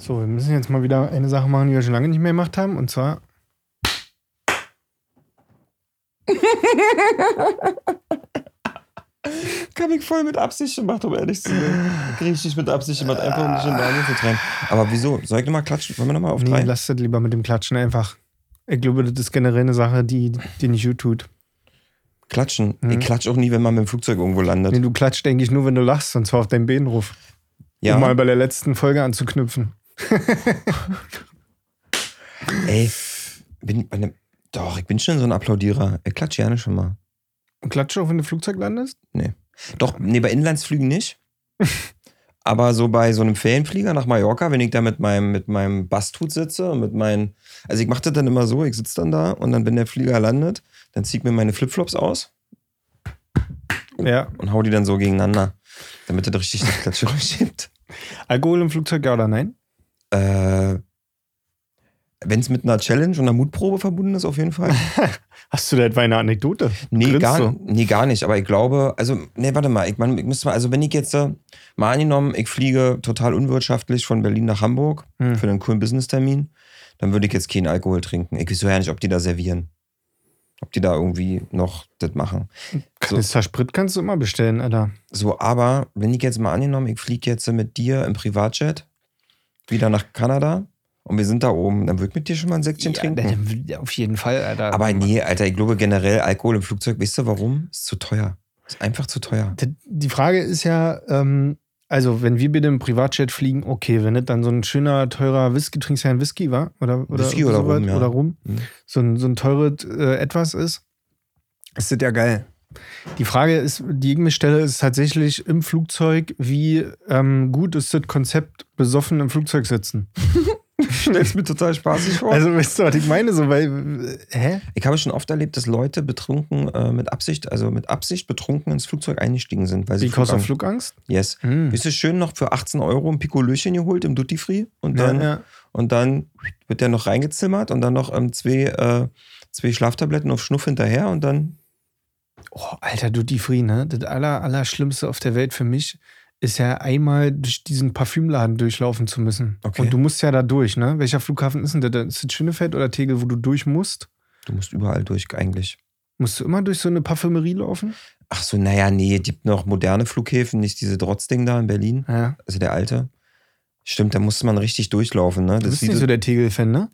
So, wir müssen jetzt mal wieder eine Sache machen, die wir schon lange nicht mehr gemacht haben. Und zwar. Kann ich voll mit Absicht gemacht, um ehrlich zu sein. Richtig mit Absicht gemacht, einfach um dich in Daniel zu treiben. Aber wieso? Soll ich nochmal klatschen? Wollen wir nochmal auf Nee, drei? lasst das lieber mit dem Klatschen einfach. Ich glaube, das ist generell eine Sache, die, die nicht gut tut. Klatschen. Mhm. Ich klatsch auch nie, wenn man mit dem Flugzeug irgendwo landet. Nee, du klatscht, denke ich, nur, wenn du lachst, und zwar auf deinen Behenruf. ja. Um mal bei der letzten Folge anzuknüpfen. Ey, bin bei einem, doch, ich bin schon so ein Applaudierer. Ich klatsche gerne schon mal. Und klatscht auch, wenn du Flugzeug landest? Doch, nee, bei Inlandsflügen nicht. Aber so bei so einem Ferienflieger nach Mallorca, wenn ich da mit meinem, mit meinem Basthut sitze und mit meinen. Also ich mache das dann immer so, ich sitze dann da und dann, wenn der Flieger landet, dann ziehe ich mir meine Flipflops aus Ja. und hau die dann so gegeneinander, damit das richtig das Klatschgeräusch gibt. Alkohol im Flugzeug, ja oder nein? Äh, wenn es mit einer Challenge und einer Mutprobe verbunden ist, auf jeden Fall. Hast du da etwa eine Anekdote? Nee, Grinst gar, du? nee, gar nicht. Aber ich glaube, also, nee, warte mal. Ich, mein, ich müsste mal, also, wenn ich jetzt äh, mal angenommen, ich fliege total unwirtschaftlich von Berlin nach Hamburg Hm. für einen coolen Business-Termin, dann würde ich jetzt keinen Alkohol trinken. Ich weiß ja nicht, ob die da servieren. Ob die da irgendwie noch das machen. Kanister Sprit kannst du immer bestellen, Alter. So, aber wenn ich jetzt mal angenommen, ich fliege jetzt mit dir im Privatjet wieder nach Kanada und wir sind da oben, dann würde ich mit dir schon mal ein Säckchen trinken. dann- auf jeden Fall, Alter. Aber nee, Alter, ich glaube generell Alkohol im Flugzeug, weißt du warum? Ist zu teuer. Ist einfach zu teuer. Die Frage ist ja, ähm, also wenn wir bitte im Privatjet fliegen, okay, wenn das dann so ein schöner, teurer Whisky, trinkst du ja einen Whisky, war? Oder, oder Whisky oder sowas? Rum, ja. Oder Rum. Mhm. So ein, so ein teures äh, Etwas ist, ist das ja geil. Die Frage ist, die ich mir stelle, ist tatsächlich im Flugzeug, wie ähm, gut ist das Konzept besoffen im Flugzeug sitzen? Stellst mir total spaßig vor. Also, weißt du, was ich meine? So, weil, hä? ich habe schon oft erlebt, dass Leute betrunken äh, mit Absicht, also mit Absicht betrunken ins Flugzeug eingestiegen sind. Weil sie Because Flugangst- Flugangst? Yes. Hm. Ist es schön noch für 18 Euro ein Pikolöchen geholt im Duty Free und dann, Ja, ja. und dann wird der noch reingezimmert und dann noch ähm, zwei, äh, zwei Schlaftabletten auf Schnuff hinterher und dann Oh, Alter, Duty Free, ne? Das aller, Allerschlimmste auf der Welt für mich ist ja einmal durch diesen Parfümladen durchlaufen zu müssen. Okay. Und du musst ja da durch, ne? Welcher Flughafen ist denn das? Ist das Schönefeld oder Tegel, wo du durch musst? du musst überall durch eigentlich. Musst du immer durch so eine Parfümerie laufen? Ach so, naja, nee, es gibt noch moderne Flughäfen, nicht diese Trotzding da in Berlin, Ja. also der alte. Stimmt, da musste man richtig durchlaufen, ne? Du Das bist ist wie nicht so der Tegel-Fan, ne?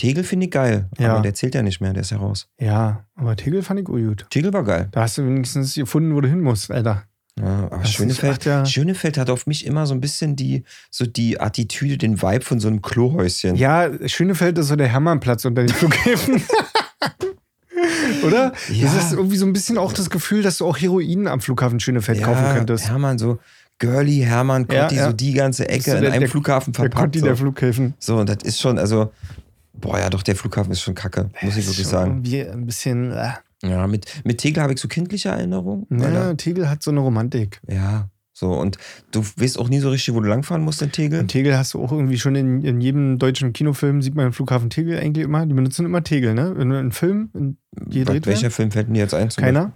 Tegel finde ich geil, Ja. aber der zählt ja nicht mehr, der ist ja raus. Ja, aber Tegel fand ich gut. Tegel war geil. Da hast du wenigstens gefunden, wo du hin musst, Alter. Ja, aber Schönefeld, echt, ja. Schönefeld hat auf mich immer so ein bisschen die, so die Attitüde, den Vibe von so einem Klohäuschen. Ja, Schönefeld ist so der Hermannplatz unter den Flughäfen. Oder? Ja. Das ist irgendwie so ein bisschen auch das Gefühl, dass du auch Heroin am Flughafen Schönefeld kaufen könntest. Hermann, so Girly, Hermann, Ja, Cotti, ja. so die ganze Ecke in der- einem der- Flughafen Der verpackt. Conti der So. Flughäfen. so, und das ist schon, also, boah, ja, doch, der Flughafen ist schon kacke, muss ich wirklich sagen. Irgendwie ein bisschen. Äh. Ja, mit, mit Tegel habe ich so kindliche Erinnerungen. Ja, Tegel hat so eine Romantik. ja, so, und du weißt auch nie so richtig, wo du langfahren musst in Tegel. Und Tegel hast du auch irgendwie schon in, in jedem deutschen Kinofilm, sieht man im Flughafen Tegel eigentlich immer. Die benutzen immer Tegel, ne? In, in Film, in, Welcher werden. Film fällt mir jetzt ein? Keiner?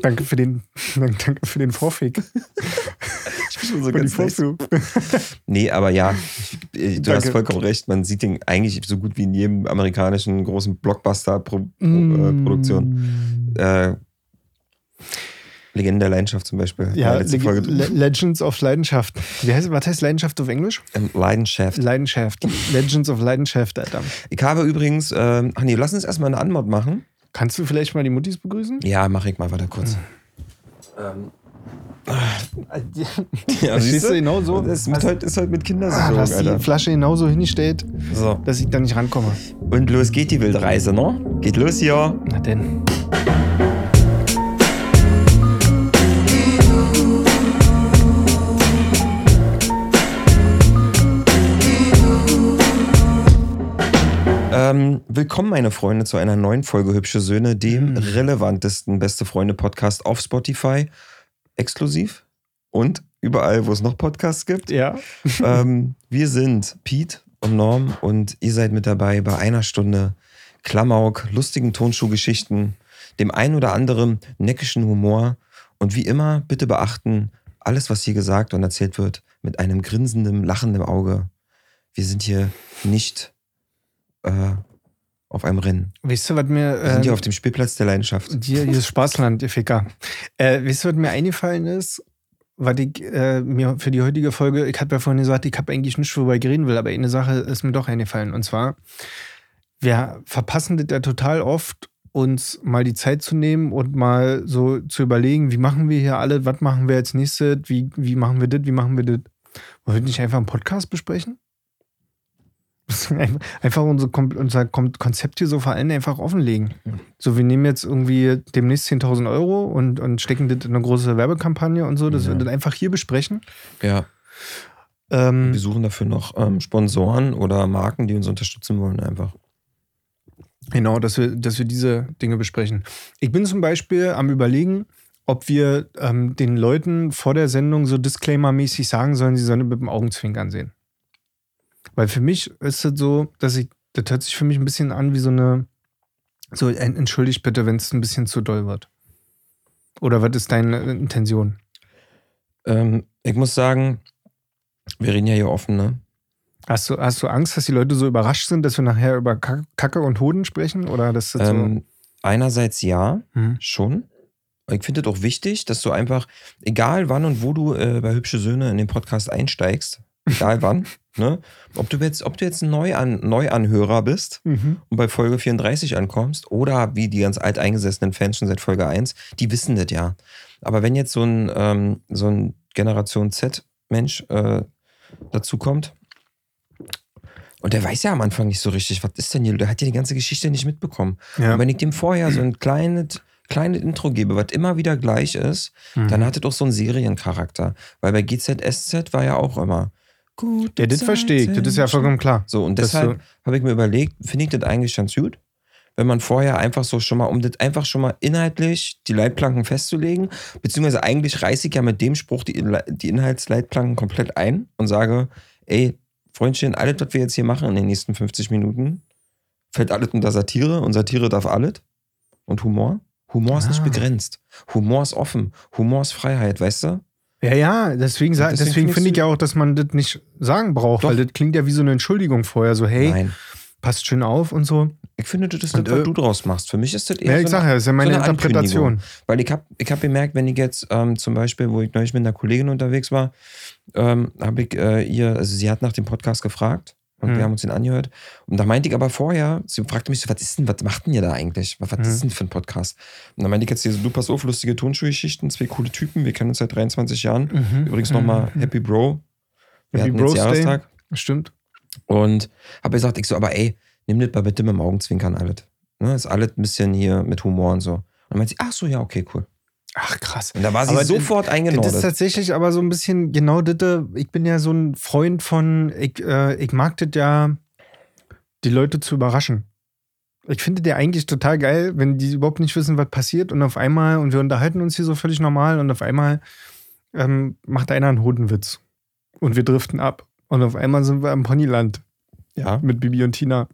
danke, für den, danke für den Vorfick. Schon so ganz. Nee, aber ja, ich, du hast Danke. vollkommen recht. Man sieht den eigentlich so gut wie in jedem amerikanischen großen Blockbuster-Produktion. Mm. Äh, Produktion. äh, Legende der Leidenschaft zum Beispiel. Ja, letzte Folge. Le Legends of Leidenschaft. Wie heißt, was heißt Leidenschaft auf Englisch? Ähm, Leidenschaft. Leidenschaft. Legends of Leidenschaft, Alter. Ich habe übrigens, ähm, ach nee, lass uns erstmal eine Anmod machen. Kannst du vielleicht mal die Muttis begrüßen? Ja, mach ich mal, warte kurz. Ähm, ja, Stehst du genau so? Das ist, heute, ist heute mit Ah, Kindersicherung, hast die Alter. Flasche genauso hingestellt, So. dass ich da nicht rankomme. Und los geht die Wildreise, ne? Geht los hier. Na denn. Ähm, willkommen, meine Freunde, zu einer neuen Folge Hübsche Söhne, dem Mm. relevantesten Beste Freunde Podcast auf Spotify. Exklusiv und überall, wo es noch Podcasts gibt. Ja. ähm, wir sind Pete und Norm und ihr seid mit dabei bei einer Stunde Klamauk, lustigen Tonschuhgeschichten, dem ein oder anderen neckischen Humor und wie immer bitte beachten, alles, was hier gesagt und erzählt wird, mit einem grinsenden, lachenden Auge. wir sind hier nicht äh, auf einem Rennen. Weißt du, was mir. Wir sind hier ähm, auf dem Spielplatz der Leidenschaft. Hier ist Spaßland, ihr Ficker. Äh, wisst ihr, was mir eingefallen ist? Was ich äh, mir für die heutige Folge, ich habe ja vorhin gesagt, ich habe eigentlich nicht, worüber ich reden will, aber eine Sache ist mir doch eingefallen. Und zwar, wir verpassen das ja total oft, uns mal die Zeit zu nehmen und mal so zu überlegen, wie machen wir hier alle, was machen wir als nächstes, wie, wie machen wir das, wie machen wir das. Wollen wir nicht einfach einen Podcast besprechen? Einfach unser, unser Konzept hier so vor allem einfach offenlegen. So, wir nehmen jetzt irgendwie demnächst 10.000 Euro und, und stecken das in eine große Werbekampagne und so, dass Ja. wir das einfach hier besprechen. Ja, Ähm, wir suchen dafür noch ähm, Sponsoren oder Marken, die uns unterstützen wollen, einfach. Genau, dass wir, dass wir diese Dinge besprechen. Ich bin zum Beispiel am Überlegen, ob wir ähm, den Leuten vor der Sendung so Disclaimer-mäßig sagen sollen, sie sollen mit dem Augenzwinkern sehen. Weil für mich ist es so, dass ich, das hört sich für mich ein bisschen an wie so eine, so, en- entschuldigt bitte, wenn es ein bisschen zu doll wird. Oder was ist deine Intention? Ähm, ich muss sagen, wir reden ja hier offen, ne? Hast du, hast du Angst, dass die Leute so überrascht sind, dass wir nachher über Kack- Kacke und Hoden sprechen? Oder dass das Ähm, einerseits ja, so. Hm. schon. Ich finde es auch wichtig, dass du einfach, egal wann und wo du äh, bei Hübsche Söhne in den Podcast einsteigst, egal wann, ne? Ob du jetzt, ob du jetzt ein Neuan Neuanhörer bist Mhm. und bei Folge 34 ankommst oder wie die ganz alteingesessenen Fans schon seit Folge 1, die wissen das ja. Aber wenn jetzt so ein, ähm, so ein Generation Z-Mensch äh, dazu kommt und der weiß ja am Anfang nicht so richtig, was ist denn hier, der hat ja die ganze Geschichte nicht mitbekommen. Ja. Und wenn ich dem vorher so ein kleines, kleines Intro gebe, was immer wieder gleich ist, Mhm. dann hat es auch so einen Seriencharakter. Weil bei GZSZ war ja auch immer gut. Ja, das verstehe ich. Das ist ja vollkommen klar. So, und deshalb habe ich mir überlegt, finde ich das eigentlich ganz gut, wenn man vorher einfach so schon mal, um das einfach schon mal inhaltlich die Leitplanken festzulegen, beziehungsweise eigentlich reiße ich ja mit dem Spruch die, die Inhaltsleitplanken komplett ein und sage, ey, Freundchen, alles, was wir jetzt hier machen in den nächsten 50 Minuten, fällt alles unter Satire und Satire darf alles. Und Humor? Humor ist Ah. nicht begrenzt. Humor ist offen. Humor ist Freiheit, weißt du? Ja, ja, deswegen, deswegen deswegen finde ich ja auch, dass man das nicht sagen braucht, Doch. weil das klingt ja wie so eine Entschuldigung vorher, so, hey, Nein. passt schön auf und so. Ich finde, das ist Und, das, was äh, du draus machst. Für mich ist das eher Ja, ich so sag eine- ja, das ist ja meine so Interpretation. Weil ich habe ich hab gemerkt, wenn ich jetzt ähm, zum Beispiel, wo ich neulich mit einer Kollegin unterwegs war, ähm, habe ich äh, ihr, also sie hat nach dem Podcast gefragt und Hm. wir haben uns den angehört. Und da meinte ich aber vorher, sie fragte mich so, was ist denn, was macht denn ihr da eigentlich? Was, was Hm. ist denn für ein Podcast? Und dann meinte ich jetzt hier so, du pass auf, lustige Tonschuhgeschichten, zwei coole Typen, wir kennen uns seit 23 Jahren. Mhm. Übrigens nochmal Mhm. Happy Bro. Wir Happy Bros Day. Jahrestag. Stimmt. Und habe gesagt, ich so, aber ey, nimm das mal bitte mit dem Augenzwinkern alles. Ne, ist alles ein bisschen hier mit Humor und so. Und dann meinte sie, ach so, ja, okay, cool. Ach, krass. Und da war sie Aber sofort Das ist tatsächlich aber so ein bisschen genau das. Ich bin ja so ein Freund von, ich, äh, ich mag das ja, die Leute zu überraschen. Ich finde der eigentlich total geil, wenn die überhaupt nicht wissen, was passiert und auf einmal, und wir unterhalten uns hier so völlig normal und auf einmal ähm, macht einer einen Hodenwitz und wir driften ab. Und auf einmal sind wir im Ponyland Ja. mit Bibi und Tina.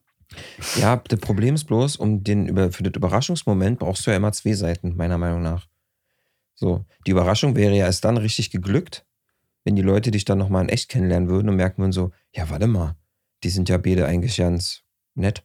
ja, das Problem ist bloß, um den, für den Überraschungsmoment brauchst du ja immer zwei Seiten, meiner Meinung nach. So, die Überraschung wäre ja erst dann richtig geglückt, wenn die Leute dich dann nochmal in echt kennenlernen würden und merken würden so, ja, warte mal, die sind ja beide eigentlich ganz nett,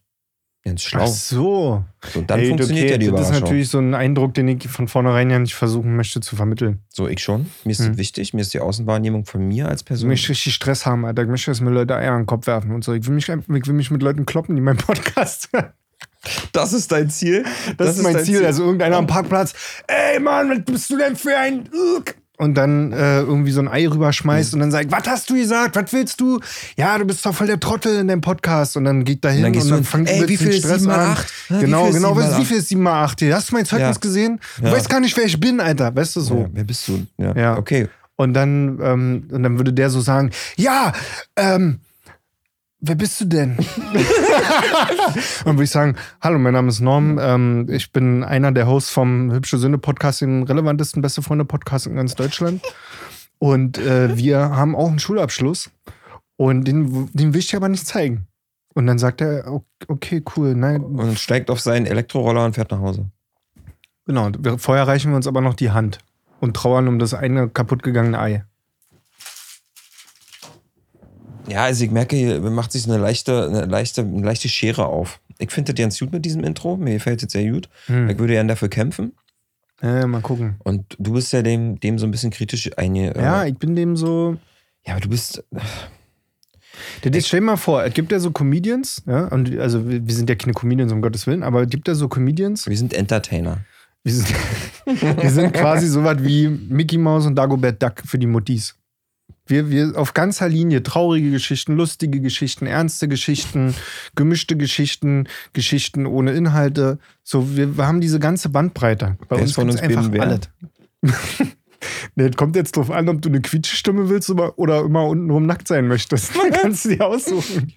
ganz schlau. Ach so. So, dann Ey, funktioniert okay, ja die Das ist Überraschung. natürlich so ein Eindruck, den ich von vornherein ja nicht versuchen möchte zu vermitteln. so, ich schon. Mir ist Hm. wichtig, mir ist die Außenwahrnehmung von mir als Ich Person. möchte richtig Stress haben, Alter. Ich möchte, dass mir Leute Eier in den Kopf werfen und so. Ich will mich, ich will mich mit Leuten kloppen, die meinen Podcast hören. Das ist dein Ziel. Das, ist mein Ziel. Also irgendeiner am Parkplatz, ey Mann, was bist du denn für ein... Und dann äh, irgendwie so ein Ei rüberschmeißt und dann sagt, was hast du gesagt? Was willst du? Ja, du bist doch voll der Trottel in deinem Podcast. Und dann geht da hin dann und dann, du hin, fängt ey, mit wie dem viel ist Stress 7 mal an. 8? Ja, wie Genau, genau. 7 mal Was, wie 8? viel ist 7 mal 8 hier? Hast du mein Zeugnis Ja. gesehen? Du Ja. weißt gar nicht, wer ich bin, Alter. Weißt du so? Ja, wer bist du? Ja. Ja. Okay. Und dann, ähm, und dann würde der so sagen, ja, ähm, wer bist du denn? und würde ich sagen, hallo, mein Name ist Norm. Ähm, ich bin einer der Hosts vom Hübsche Sünde Podcast, den relevantesten Beste Freunde Podcast in ganz Deutschland. Und äh, wir haben auch einen Schulabschluss. Und den, den will ich dir aber nicht zeigen. Und dann sagt er, okay, cool, nein, Und steigt auf seinen Elektroroller und fährt nach Hause. genau. Wir- Vorher reichen wir uns aber noch die Hand und trauern um das eine kaputtgegangene Ei. Ja, also ich merke, hier macht sich eine leichte, eine leichte, eine leichte Schere auf. Ich finde das ganz gut mit diesem Intro. Mir gefällt es sehr gut. Hm. Ich würde gerne dafür kämpfen. Ja, mal gucken. Und du bist ja dem, dem so ein bisschen kritisch einge. äh, Ja, ich bin dem so. ja, aber du bist. Das ist, stell dir mal vor, es gibt ja so Comedians, ja, und also wir wir sind ja keine Comedians, um Gottes Willen, aber es gibt ja so Comedians, Wir sind Entertainer. wir sind, wir sind quasi so was wie Mickey Mouse und Dagobert Duck für die Muttis. Wir, wir auf ganzer Linie traurige Geschichten, lustige Geschichten, ernste Geschichten, gemischte Geschichten, Geschichten ohne Inhalte. So, wir, wir haben diese ganze Bandbreite. Bei Wer uns von uns wer? alles. Nee, kommt jetzt drauf an, ob du eine Quietschstimme willst oder, immer untenrum nackt sein möchtest. Dann kannst du dir aussuchen.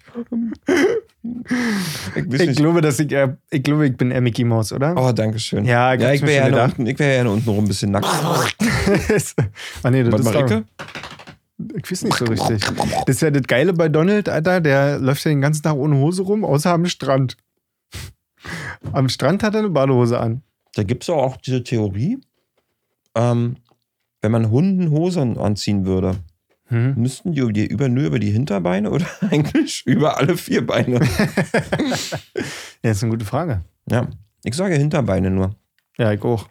Ich, Ich glaube, dass ich, eher, ich glaube, ich bin eher Mickey Mouse, oder? Oh, danke schön. Ja, ich ja ich wäre ja unten, ich wär ja unten rum ein bisschen nackt. ah, nee, das Was, ist Marike? doch, ich weiß nicht so richtig. Das ist ja das Geile bei Donald, Alter. Der läuft ja den ganzen Tag ohne Hose rum, außer am Strand. Am Strand hat er eine Badehose an. Da gibt es auch diese Theorie, ähm, wenn man Hunden Hosen anziehen würde, Hm? müssten die dir über, nur über die Hinterbeine oder eigentlich über alle vier Beine? Ja, ist eine gute Frage. ja, ich sage Hinterbeine nur. Ja, ich auch.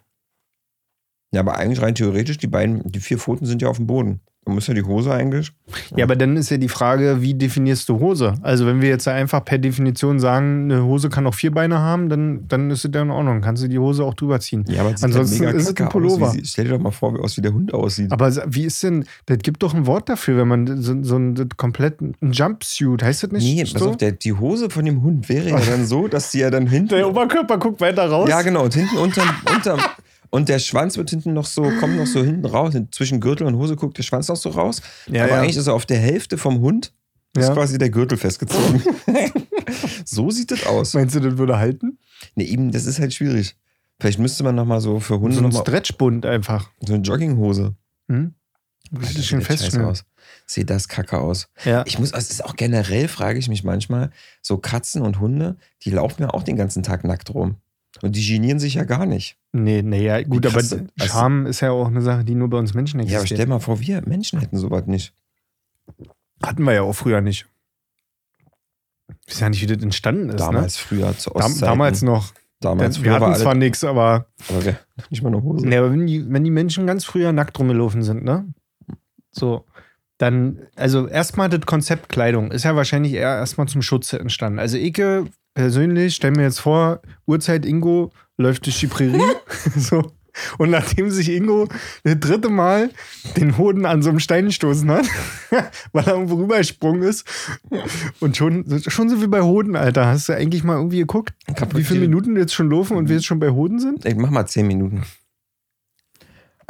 Ja, aber eigentlich rein theoretisch, die beiden, die vier Pfoten sind ja auf dem Boden. Da muss ja die Hose eigentlich. Ja, aber dann ist ja die Frage, wie definierst du Hose? Also, wenn wir jetzt einfach per Definition sagen, eine Hose kann auch vier Beine haben, dann, dann ist es ja in Ordnung. Kannst du die Hose auch drüber ziehen. Ja, aber Ansonsten halt mega ist es ein kacke aus, Pullover. wie Stell dir doch mal vor, wie aus wie der Hund aussieht. Aber wie ist denn, das gibt doch ein Wort dafür, wenn man so, so ein komplett ein Jumpsuit, heißt das nicht nee, pass so? auf, der, die Hose von dem Hund wäre ja dann so, dass die ja dann hinten. Der Oberkörper guckt weiter raus. Ja, genau. Und hinten unterm, unterm. Und der Schwanz wird hinten noch so, kommt noch so hinten raus. Zwischen Gürtel und Hose guckt der Schwanz noch so raus. Ja, Aber ja. eigentlich ist er auf der Hälfte vom Hund, ist Ja. quasi der Gürtel festgezogen. so sieht das aus. Meinst du, das würde halten? Nee, eben, das ist halt schwierig. Vielleicht müsste man nochmal so für Hunde So ein Stretchbund einfach. so eine Jogginghose. Hm? Alter, Richtig schön das festschnüren. aus. Sieht das kacke aus. Ja. Ich muss, also es ist auch generell, frage ich mich manchmal, so Katzen und Hunde, die laufen ja auch den ganzen Tag nackt rum. Und die genieren sich ja gar nicht. Nee, nee, ja, gut, aber also- Scham ist ja auch eine Sache, die nur bei uns Menschen Ja, aber existiert. stell mal vor, wir Menschen hätten sowas nicht. Hatten wir ja auch früher nicht. Ich weiß ja nicht, wie das entstanden ist. Damals, früher, zu ne? Dam Ostzeiten. damals noch. Damals, wir früher war hatten zwar nichts, aber, aber wir, nicht mal eine Hose. nee, aber wenn, die, wenn die Menschen ganz früher nackt rumgelaufen sind, ne? So, dann, also erstmal das Konzept Kleidung ist ja wahrscheinlich eher erstmal zum Schutze entstanden. Also Ike persönlich, stell mir jetzt vor, Uhrzeit Ingo läuft durch die Prärie. so. Und nachdem sich Ingo das dritte Mal den Hoden an so einem Stein gestoßen hat, weil er irgendwo rübergesprungen ist. Und schon, schon so wie bei Hoden, Alter. Hast du eigentlich mal irgendwie geguckt, wie viele Minuten jetzt schon laufen und wir jetzt schon bei Hoden sind? Ich mach mal zehn Minuten.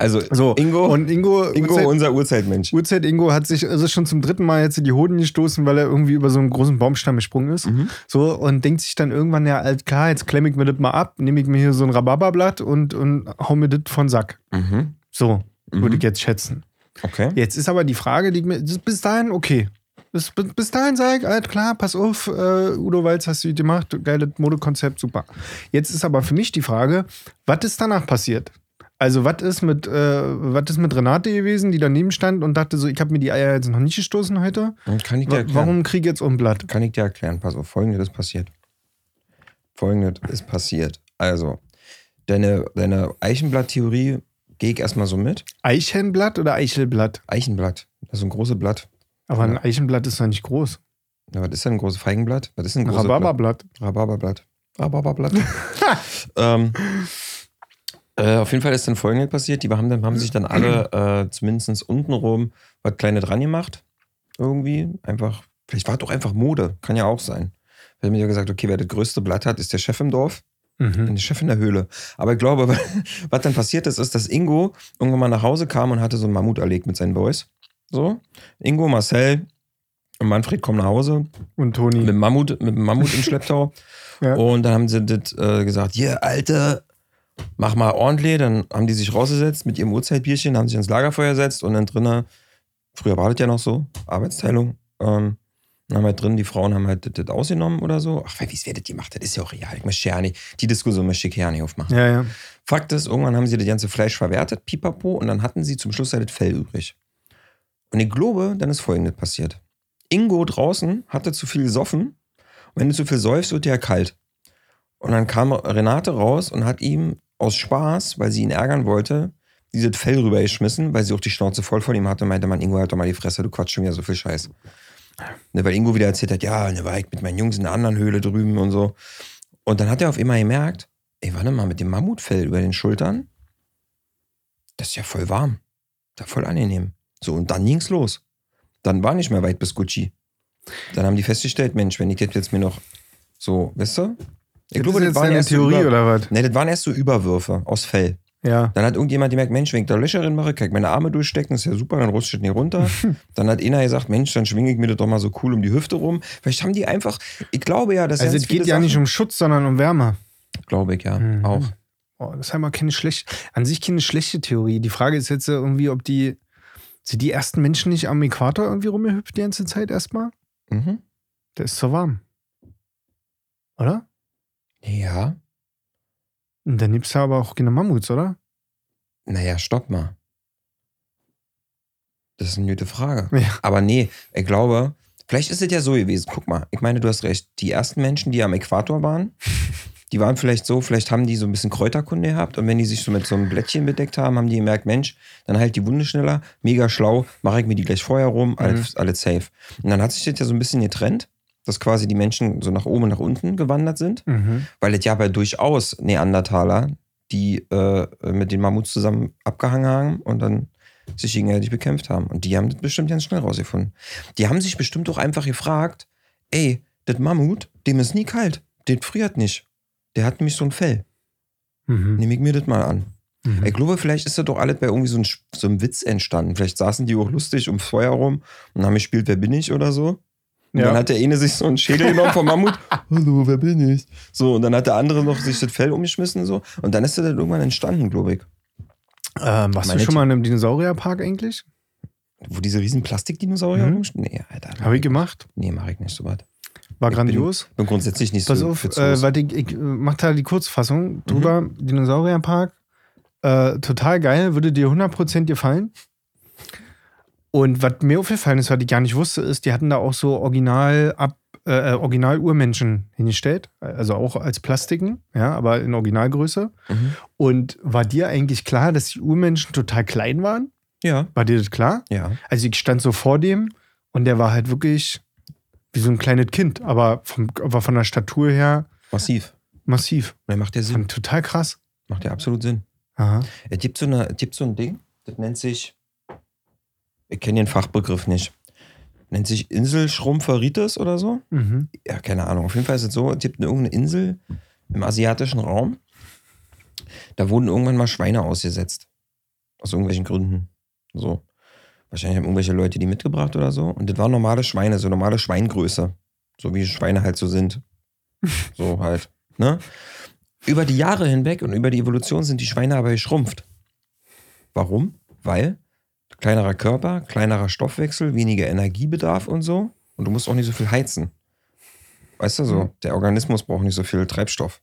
Also, So, Ingo, und Ingo, Ingo Uhrzeit, unser Urzeitmensch. Uhrzeit Ingo hat sich also schon zum dritten Mal jetzt in die Hoden gestoßen, weil er irgendwie über so einen großen Baumstamm gesprungen ist. Mhm. So, und denkt sich dann irgendwann, ja, alt, klar, jetzt klemme ich mir das mal ab, nehme ich mir hier so ein Rhabarberblatt und, und hau mir das von Sack. Mhm. So, würde Mhm. ich jetzt schätzen. Okay. Jetzt ist aber die Frage, die mir, bis dahin okay. Bis, bis dahin sage ich, alt, klar, pass auf, äh, Udo Walz hast du gemacht, geiles Modekonzept, super. Jetzt ist aber für mich die Frage, was ist danach passiert? Also, was ist mit, äh, was ist mit Renate gewesen, die daneben stand und dachte so, ich habe mir die Eier jetzt noch nicht gestoßen heute? Kann ich dir erklären? warum krieg ich jetzt um Blatt? Kann ich dir erklären. Pass auf, folgendes ist passiert. Folgendes ist passiert. Also, deine, deine Eichenblatt-Theorie gehe ich erstmal so mit. Eichenblatt oder Eichelblatt? Eichenblatt. Das ist ein großes Blatt. Aber ein Ja. Eichenblatt ist doch nicht groß. Ja, was ist denn ein großes Feigenblatt? Was ist ein Ein großes Rhabarberblatt. Blatt? Rhabarberblatt. Rhabarberblatt. ähm, äh, auf jeden Fall ist dann folgendes passiert. Die haben, dann, haben sich dann alle äh, zumindest untenrum was Kleine dran gemacht. Irgendwie. Einfach. Vielleicht war es doch einfach Mode. Kann ja auch sein. Wir haben ja gesagt, okay, wer das größte Blatt hat, ist der Chef im Dorf. Mhm. Der Chef in der Höhle. Aber ich glaube, was dann passiert ist, ist, dass Ingo irgendwann mal nach Hause kam und hatte so einen Mammut erlegt mit seinen Boys. So. Ingo, Marcel und Manfred kommen nach Hause Und mit Toni. dem Mammut, mit Mammut im Schlepptau. Ja. Und dann haben sie das äh, gesagt, hier, Alter, mach mal ordentlich. Dann haben die sich rausgesetzt mit ihrem Uhrzeitbierchen, haben sich ins Lagerfeuer gesetzt und dann drinnen, früher war das ja noch so, Arbeitsteilung, ähm, dann haben halt drin, die Frauen haben halt das, das ausgenommen oder so. Ach, wie es werdet ihr macht, das ist ja auch real. Ich möchte ja nicht, die Diskussion möchte ich ja nicht aufmachen. Ja, ja. Fakt ist, irgendwann haben sie das ganze Fleisch verwertet, pipapo, und dann hatten sie zum Schluss halt das Fell übrig. Und ich glaube, dann ist folgendes passiert. Ingo draußen hatte zu viel gesoffen. Und wenn du zu viel säufst, wird dir ja kalt. Und dann kam Renate raus und hat ihm aus Spaß, weil sie ihn ärgern wollte, dieses Fell rübergeschmissen, weil sie auch die Schnauze voll von ihm hatte und meinte, man, Ingo, halt doch mal die Fresse, du quatschst schon wieder so viel Scheiß. Ne, weil Ingo wieder erzählt hat, ja, ne, war ich mit meinen Jungs in einer anderen Höhle drüben und so. Und dann hat er auf einmal gemerkt, ey, warte mal, mit dem Mammutfell über den Schultern, das ist ja voll warm. Ist voll angenehm. So, und dann ging's los. Dann war nicht mehr weit bis Gucci. Dann haben die festgestellt, Mensch, wenn ich jetzt mir noch so, weißt du? Ich Das glaube, das waren eine erst so Theorie über, oder was? Nee, das waren erst so Überwürfe aus Fell. Ja. Dann hat irgendjemand gemerkt, Mensch, wenn ich da Löcher drin mache, kann ich meine Arme durchstecken, ist ja super, dann rutscht das nicht runter. dann hat einer gesagt, Mensch, dann schwinge ich mir das doch mal so cool um die Hüfte rum. Vielleicht haben die einfach, ich glaube ja, dass Also es geht ja nicht um Schutz, sondern um Wärme. Glaube ich, ja, Mhm. auch. Oh, das ist einmal keine schlechte, an sich keine schlechte Theorie. Die Frage ist jetzt irgendwie, ob die, sind die ersten Menschen nicht am Äquator irgendwie rumgehüpft die ganze Zeit erstmal? Mhm. Der ist zu warm. Oder? Ja, Und dann gibt's ja aber auch keine Mammuts, oder? naja, stopp mal. Das ist eine gute Frage. Ja. Aber nee, ich glaube, vielleicht ist es ja so gewesen. Guck mal, ich meine, du hast recht. Die ersten Menschen, die am Äquator waren, die waren vielleicht so, vielleicht haben die so ein bisschen Kräuterkunde gehabt und wenn die sich so mit so einem Blättchen bedeckt haben, haben die gemerkt, Mensch, dann halt die Wunde schneller, mega schlau, mache ich mir die gleich vorher rum, alles, alles safe. Und dann hat sich das ja so ein bisschen getrennt, dass quasi die Menschen so nach oben und nach unten gewandert sind, Mhm. weil es ja aber durchaus Neandertaler, die äh, mit den Mammuts zusammen abgehangen haben und dann sich gegenseitig bekämpft haben. Und die haben das bestimmt ganz schnell rausgefunden. Die haben sich bestimmt auch einfach gefragt, ey, das Mammut, dem ist nie kalt, der friert nicht. Der hat nämlich so ein Fell. Mhm. Nehme ich mir das mal an. Mhm. Ich glaube, vielleicht ist das doch alles bei irgendwie so, ein, so einem Witz entstanden. Vielleicht saßen die auch lustig ums Feuer rum und haben gespielt, wer bin ich oder so. Und Ja. dann hat der eine sich so einen Schädel genommen vom Mammut. Hallo, wer bin ich? So, und dann hat der andere noch sich das Fell umgeschmissen so. Und dann ist das dann irgendwann entstanden, glaube ich. Ähm, warst du Meine schon mal in einem Dinosaurierpark eigentlich? Wo diese riesen Plastikdinosaurier Mhm. rumstehen? Nee, Alter. Habe ich gemacht. Nee, mache ich nicht so was. War Ich grandios. Bin grundsätzlich nicht Pass so auf, für äh, warte, ich, ich mach da die Kurzfassung drüber. Dinosaurierpark, äh, total geil, würde dir 100% gefallen. Und was mir aufgefallen ist, was ich gar nicht wusste, ist, die hatten da auch so Original ab äh, Original-Urmenschen hingestellt, also auch als Plastiken, ja, aber in Originalgröße. Mhm. Und war dir eigentlich klar, dass die Urmenschen total klein waren? Ja, War dir das klar? ja. Also ich stand so vor dem und der war halt wirklich wie so ein kleines Kind, aber, vom, aber von der Statur her Massiv. massiv. Der macht ja Sinn. Fand total krass. Macht ja absolut Sinn. Aha. Es gibt so, eine, es gibt so ein Ding, das nennt sich, ich kenne den Fachbegriff nicht, nennt sich Inselschrumpferitis oder so. Mhm. Ja, keine Ahnung. Auf jeden Fall ist es so, es gibt irgendeine Insel im asiatischen Raum, da wurden irgendwann mal Schweine ausgesetzt. Aus irgendwelchen Gründen. So. Wahrscheinlich haben irgendwelche Leute die mitgebracht oder so. Und das waren normale Schweine, so normale Schweingröße. So wie Schweine halt so sind. So halt. Ne? Über die Jahre hinweg und über die Evolution sind die Schweine aber geschrumpft. Warum? Weil kleinerer Körper, kleinerer Stoffwechsel, weniger Energiebedarf und so. Und du musst auch nicht so viel heizen. Weißt du so, der Organismus braucht nicht so viel Treibstoff.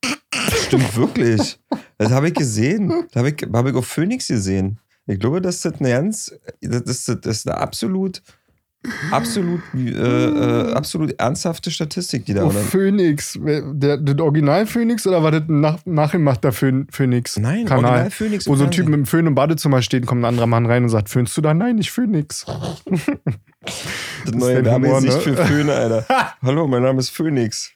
Das stimmt wirklich. Das habe ich gesehen. Das habe ich, hab ich auf Phoenix gesehen. Ich glaube, das ist eine ganz, das ist, das ist eine absolut, absolut, äh, äh, absolut ernsthafte Statistik, die da Oh, oder? Phoenix. Der, der Original Phoenix oder war das ein nach, nachgemachter Phö- Phoenix? Nein, Kanal. Original Phoenix. Wo so ein Typ mit dem Föhn im Badezimmer steht, kommt ein anderer Mann rein und sagt, föhnst du da? Nein, nicht Phoenix. Das neue Werbegesicht ne? für Föhne, Alter. Hallo, mein Name ist Phoenix.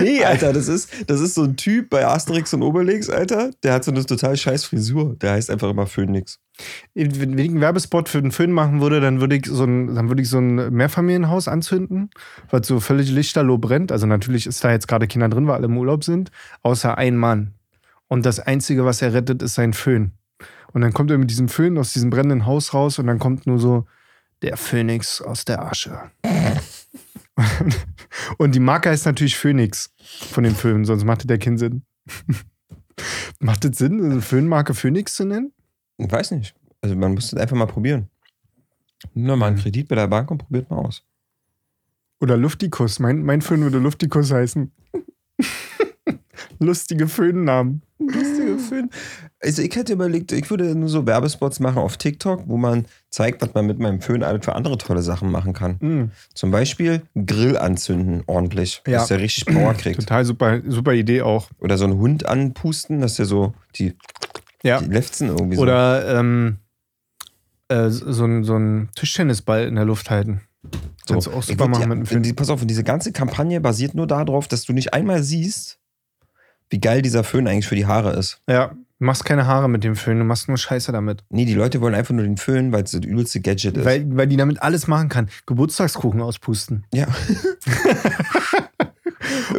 nee, Alter, das ist, das ist so ein Typ bei Asterix und Obelix, Alter. Der hat so eine total scheiß Frisur. Der heißt einfach immer Phoenix. Wenn wenn ich einen Werbespot für den Föhn machen würde, dann würde ich so ein, dann würde ich so ein Mehrfamilienhaus anzünden, was so völlig lichterloh brennt. Also natürlich ist da jetzt gerade Kinder drin, weil alle im Urlaub sind, außer ein Mann. Und das Einzige, was er rettet, ist sein Föhn. Und dann kommt er mit diesem Föhn aus diesem brennenden Haus raus und dann kommt nur so der Phönix aus der Asche. und die Marke heißt natürlich Phoenix von dem Föhn, sonst macht das ja keinen Sinn. macht es Sinn, eine Föhnmarke Phoenix zu nennen? Ich weiß nicht. Also man muss das einfach mal probieren. Nimm mal einen Kredit bei der Bank und probiert mal aus. Oder Luftikus. Mein, mein Föhn würde Luftikus heißen. Lustige Föhnnamen. Lustige Föhn. Also ich hätte überlegt, ich würde nur so Werbespots machen auf TikTok, wo man zeigt, was man mit meinem Föhn für andere tolle Sachen machen kann. Mhm. Zum Beispiel Grill anzünden ordentlich, Ja. dass der richtig Power kriegt. Total super, super Idee auch. Oder so einen Hund anpusten, dass der so die, Ja. die Lefzen irgendwie so. Oder ähm, äh, so, ein, so ein Tischtennisball in der Luft halten. so. Kannst du auch super machen die- mit dem Föhn. die, Pass auf, und diese ganze Kampagne basiert nur darauf, dass du nicht einmal siehst, wie geil dieser Föhn eigentlich für die Haare ist. Ja, du machst keine Haare mit dem Föhn, du machst nur Scheiße damit. Nee, die Leute wollen einfach nur den Föhn, weil es das übelste Gadget ist. Weil, weil die damit alles machen kann. Geburtstagskuchen auspusten. ja.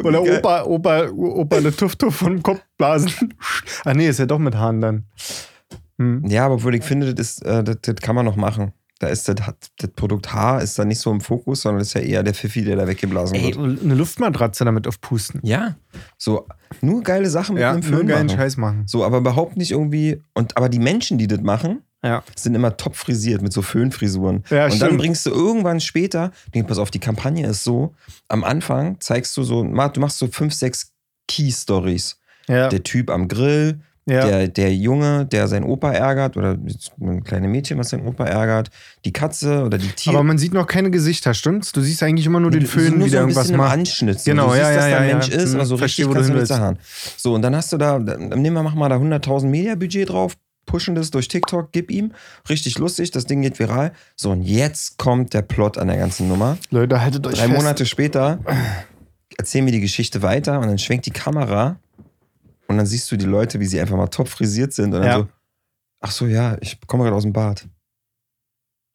Oder. Opa, Opa, Opa eine Tuff-Tuff vom Kopf blasen. ah nee, ist ja doch mit Haaren dann. Hm. Ja, aber obwohl ich finde, das, ist, äh, das, das kann man noch machen. Da ist das, das Produkt Haar ist da nicht so im Fokus, sondern ist ja eher der Pfiffi, der da weggeblasen Ey, wird. und eine Luftmatratze damit aufpusten. Ja. So, nur geile Sachen mit Ja, einem nur Föhn geilen machen. Scheiß machen. So, aber überhaupt nicht irgendwie. Und aber die Menschen, die das machen, Ja. sind immer top frisiert mit so Föhnfrisuren. Ja, und dann stimmt. bringst du irgendwann später, denk, pass auf, die Kampagne ist so, am Anfang zeigst du so, du machst so fünf, sechs Key-Stories. Ja. Der Typ am Grill, ja. der, der Junge, der sein Opa ärgert, oder ein kleines Mädchen, was sein Opa ärgert, die Katze oder die Tiere. Aber man sieht noch keine Gesichter, stimmt's? Du siehst eigentlich immer nur den Föhn, wie so der irgendwas macht. Anschnitt. So. Genau, du ja, siehst, dass ja, ein ja, Mensch ja. ist, Hm, aber so verstehe, richtig kannst du nicht. So, und dann hast du da, nehmen wir, mach mal da 100.000 Media-Budget drauf, pushen das durch TikTok, gib ihm. Richtig lustig, das Ding geht viral. So, und jetzt kommt der Plot an der ganzen Nummer. Leute, haltet euch Drei fest. Monate später erzählen wir die Geschichte weiter und dann schwenkt die Kamera und dann siehst du die Leute, wie sie einfach mal top frisiert sind und dann Ja. so, ach so, ja, ich komme gerade aus dem Bad.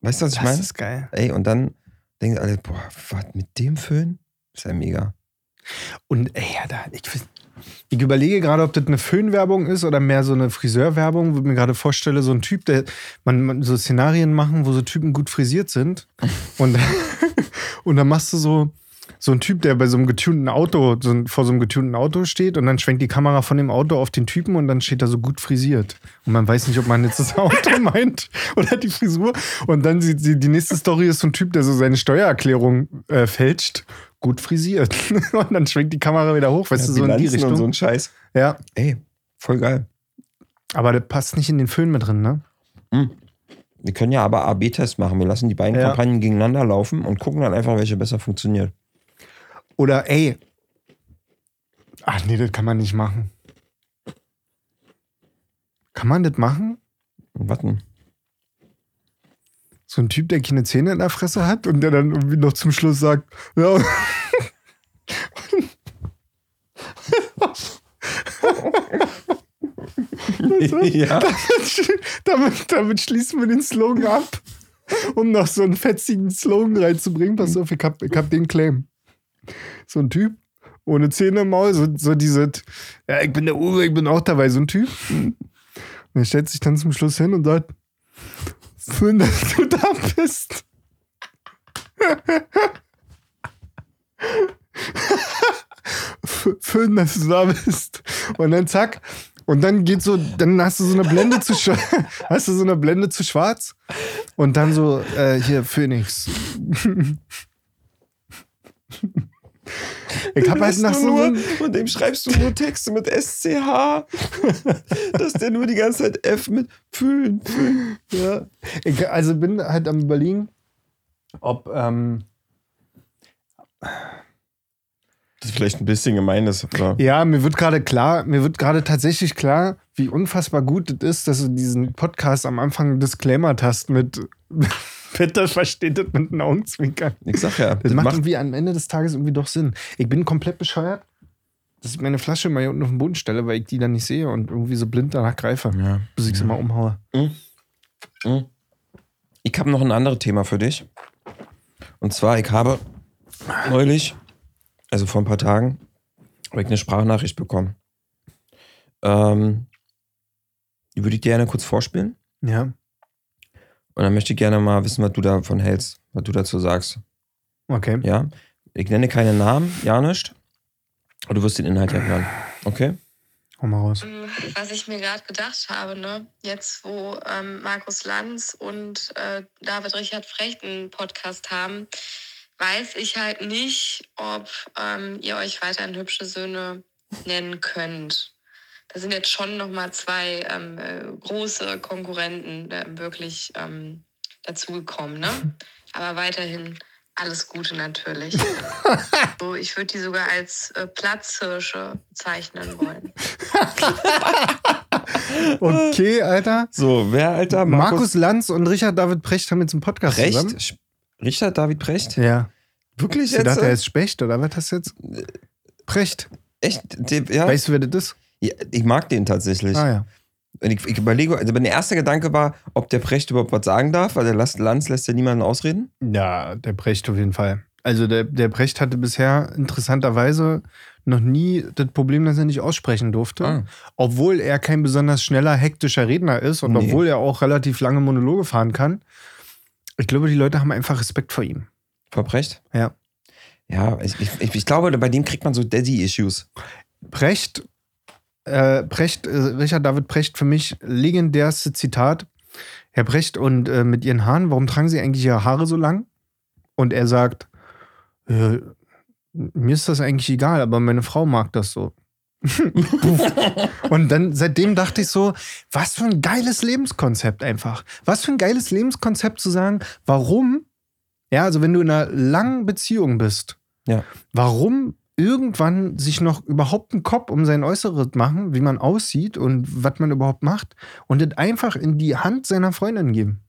Weißt du, was ich Das meine? ist geil. Ey, und dann denken alle, boah, was mit dem Föhn? Ist ja mega. Und ey, ja, da, ich, ich überlege gerade, ob das eine Föhnwerbung ist oder mehr so eine Friseurwerbung, wo ich mir gerade vorstelle, so ein Typ, der man, man so Szenarien machen, wo so Typen gut frisiert sind. Und, und dann machst du so, so ein Typ, der bei so einem getunten Auto, so ein, vor so einem getunten Auto steht und dann schwenkt die Kamera von dem Auto auf den Typen und dann steht er so gut frisiert. Und man weiß nicht, ob man jetzt das Auto meint oder die Frisur. Und dann sieht sie, die nächste Story ist so ein Typ, der so seine Steuererklärung äh, fälscht. Gut frisiert. Und dann schwenkt die Kamera wieder hoch, weißt du, so in die Bilanzen Richtung. Und so ein Scheiß. ja, Ey, voll geil. aber das passt nicht in den Föhn mit drin, ne? Wir können ja aber AB-Test machen. Wir lassen die beiden Ja. Kampagnen gegeneinander laufen und gucken dann einfach, welche besser funktioniert. Oder ey. Ach nee, das kann man nicht machen. Kann man das machen? Warten. So ein Typ, der keine Zähne in der Fresse hat und der dann irgendwie noch zum Schluss sagt, ja. ja. damit, damit schließen wir den Slogan ab, um noch so einen fetzigen Slogan reinzubringen. Pass auf, ich hab, ich hab den Claim. So ein Typ, ohne Zähne im Maul, so, so diese, ja, ich bin der Uwe, ich bin auch dabei, so ein Typ. Und er stellt sich dann zum Schluss hin und sagt, schön, dass du da bist. Schön, dass du da bist. Und dann zack. Und dann geht so, dann hast du so eine Blende zu. Hast du so eine Blende zu schwarz? Und dann so, äh, hier, Phoenix. Ich hab halt nach so nur, und dem schreibst du nur Texte mit SCH. dass der nur die ganze Zeit F mit Füllen. Ja. Ich, also bin halt am überlegen, ob, ähm, Das ist vielleicht ein bisschen gemein ist, oder? ja, mir wird gerade klar, mir wird gerade tatsächlich klar, wie unfassbar gut es ist, dass du diesen Podcast am Anfang Disclaimer hast mit Bitte versteht das mit einem Augenzwinkern. Ich sag ja, Das, das macht, macht, irgendwie am Ende des Tages irgendwie doch Sinn. Ich bin komplett bescheuert, dass ich meine Flasche mal hier unten auf den Boden stelle, weil ich die dann nicht sehe und irgendwie so blind danach greife, ja. bis ich sie mal umhaue. Ich habe noch ein anderes Thema für dich. Und zwar, ich habe neulich, also vor ein paar Tagen, habe ich eine Sprachnachricht bekommen. Ähm, die würde ich dir gerne kurz vorspielen. Ja, Und dann möchte ich gerne mal wissen, was du davon hältst, was du dazu sagst. okay. Ja? Ich nenne keine Namen, ja nicht. Aber du wirst den Inhalt ja hören. Okay? Hau mal raus. Ähm, Was ich mir gerade gedacht habe, ne, jetzt wo ähm, Markus Lanz und äh, David Richard Frecht einen Podcast haben, weiß ich halt nicht, ob ähm, ihr euch weiterhin hübsche Söhne nennen könnt. Da sind jetzt schon nochmal zwei ähm, äh, große Konkurrenten äh, wirklich ähm, dazugekommen. Ne? Aber weiterhin alles Gute natürlich. so, ich würde die sogar als äh, Platzhirsche bezeichnen wollen. Okay, Alter. So, wer, Alter? Markus, Lanz und Richard David Precht haben jetzt einen Podcast zusammen. Precht? Richard David Precht? Ja. Wirklich Ich jetzt? dachte, er ist Specht, oder was hast du jetzt? Precht. Echt? Ja, Weißt du, wer das ist? Ja, ich mag den tatsächlich. Ah ja. Und ich, ich überlege, also mein erster Gedanke war, ob der Precht überhaupt was sagen darf, weil der Lanz lässt ja niemanden ausreden. Ja, der Precht auf jeden Fall. Also der, der Precht hatte bisher interessanterweise noch nie das Problem, dass er nicht aussprechen durfte. Ah. Obwohl er kein besonders schneller, hektischer Redner ist und Nee. obwohl er auch relativ lange Monologe fahren kann. Ich glaube, die Leute haben einfach Respekt vor ihm. Vor Precht? Ja. Ja, ich, ich, ich glaube, bei dem kriegt man so Daddy-Issues. Precht, äh, Precht, äh, Richard David Precht, für mich legendärste Zitat. Herr Precht, und äh, mit Ihren Haaren, warum tragen Sie eigentlich Ihre Haare so lang? Und er sagt, äh, mir ist das eigentlich egal, aber meine Frau mag das so. und dann seitdem dachte ich so, was für ein geiles Lebenskonzept einfach. Was für ein geiles Lebenskonzept zu sagen, warum, ja, also wenn du in einer langen Beziehung bist, Ja. warum irgendwann sich noch überhaupt einen Kopf um sein Äußeres machen, wie man aussieht und was man überhaupt macht und das einfach in die Hand seiner Freundin geben.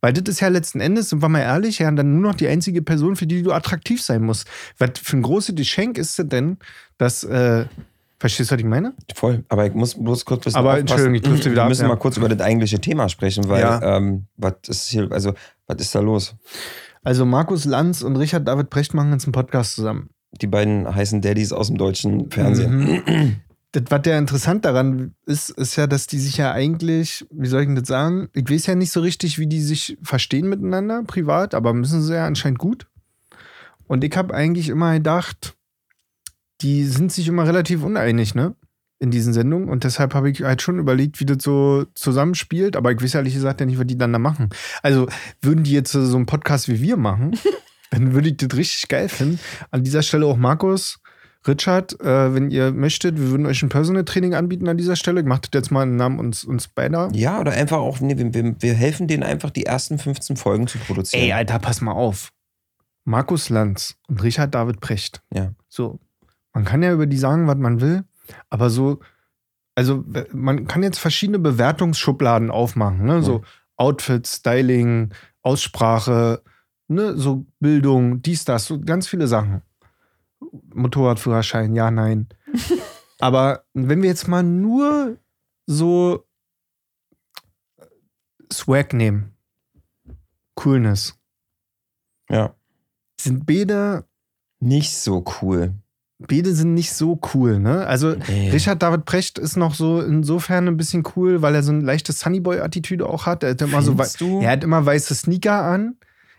Weil das ist ja letzten Endes, sind wir mal ehrlich, ja, dann nur noch die einzige Person, für die du attraktiv sein musst. Was für ein großes Geschenk ist es denn, dass, äh, verstehst du, was ich meine? Voll. Aber ich muss bloß kurz wissen. Aber aufpassen. Entschuldigung, ich drifte wieder Wir ab, müssen ja. mal kurz über das eigentliche Thema sprechen, weil Ja. ähm, was ist hier, also was ist da los? Also Markus Lanz und Richard David Precht machen jetzt einen Podcast zusammen. Die beiden heißen Daddies aus dem deutschen Fernsehen. Mhm. Das, was ja interessant daran ist, ist ja, dass die sich ja eigentlich, wie soll ich denn das sagen? Ich weiß ja nicht so richtig, wie die sich verstehen miteinander, privat, aber müssen sie ja anscheinend gut. Und ich habe eigentlich immer gedacht, die sind sich immer relativ uneinig, ne? In diesen Sendungen. Und deshalb habe ich halt schon überlegt, wie das so zusammenspielt. Aber ich weiß ehrlich gesagt ja nicht, was die dann da machen. Also würden die jetzt so einen Podcast wie wir machen, dann würde ich das richtig geil finden. An dieser Stelle auch Markus, Richard, äh, wenn ihr möchtet, wir würden euch ein Personal Training anbieten an dieser Stelle. Ich mache das jetzt mal im Namen uns, uns beider. Ja, oder einfach auch, nee, wir, wir, wir helfen denen einfach, die ersten 15 Folgen zu produzieren. Ey, Alter, pass mal auf. Markus Lanz und Richard David Precht. Ja. So, man kann ja über die sagen, was man will, aber so, also man kann jetzt verschiedene Bewertungsschubladen aufmachen, ne? So Outfit, Styling, Aussprache, ne? So Bildung, dies, das, so ganz viele Sachen. Motorradführerschein, ja, nein. aber wenn wir jetzt mal nur so Swag nehmen, Coolness, ja. sind beide Nicht so cool. beide sind nicht so cool, ne? Also Nee. Richard David Precht ist noch so insofern ein bisschen cool, weil er so eine leichte Sunnyboy-Attitüde auch hat. Er hat immer so Findest du? er hat immer weiße Sneaker an,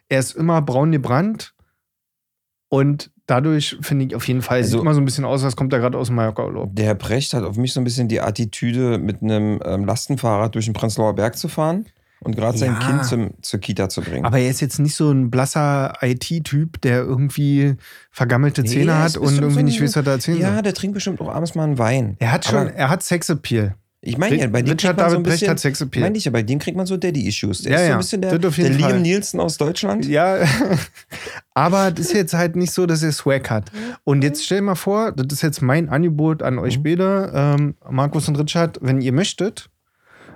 er ist immer braun gebrannt und dadurch finde ich auf jeden Fall, Also- sieht immer so ein bisschen aus, als kommt er gerade aus dem Mallorca-Urlaub. Der Herr Precht hat auf mich so ein bisschen die Attitüde, mit einem ähm, Lastenfahrrad durch den Prenzlauer Berg zu fahren und gerade sein Ja. Kind zum, zur Kita zu bringen. Aber er ist jetzt nicht so ein blasser IT-Typ, der irgendwie vergammelte Nee, Zähne er hat und irgendwie so nicht weiß, was er erzählen ja, soll. der trinkt bestimmt auch abends mal einen Wein. Er hat schon, Aber er hat Sexappeal. Ich meine ja, bei dem Richard kriegt man so David ein Precht bisschen, hat meine ich ja, bei dem kriegt man so Daddy-Issues. Der Ja, ist so ja, ein bisschen der, der Liam. Nielsen aus Deutschland. Ja, aber das ist jetzt halt nicht so, dass er Swag hat. Und jetzt stell dir mal vor, das ist jetzt mein Angebot an euch beide, ähm, Markus und Richard, wenn ihr möchtet,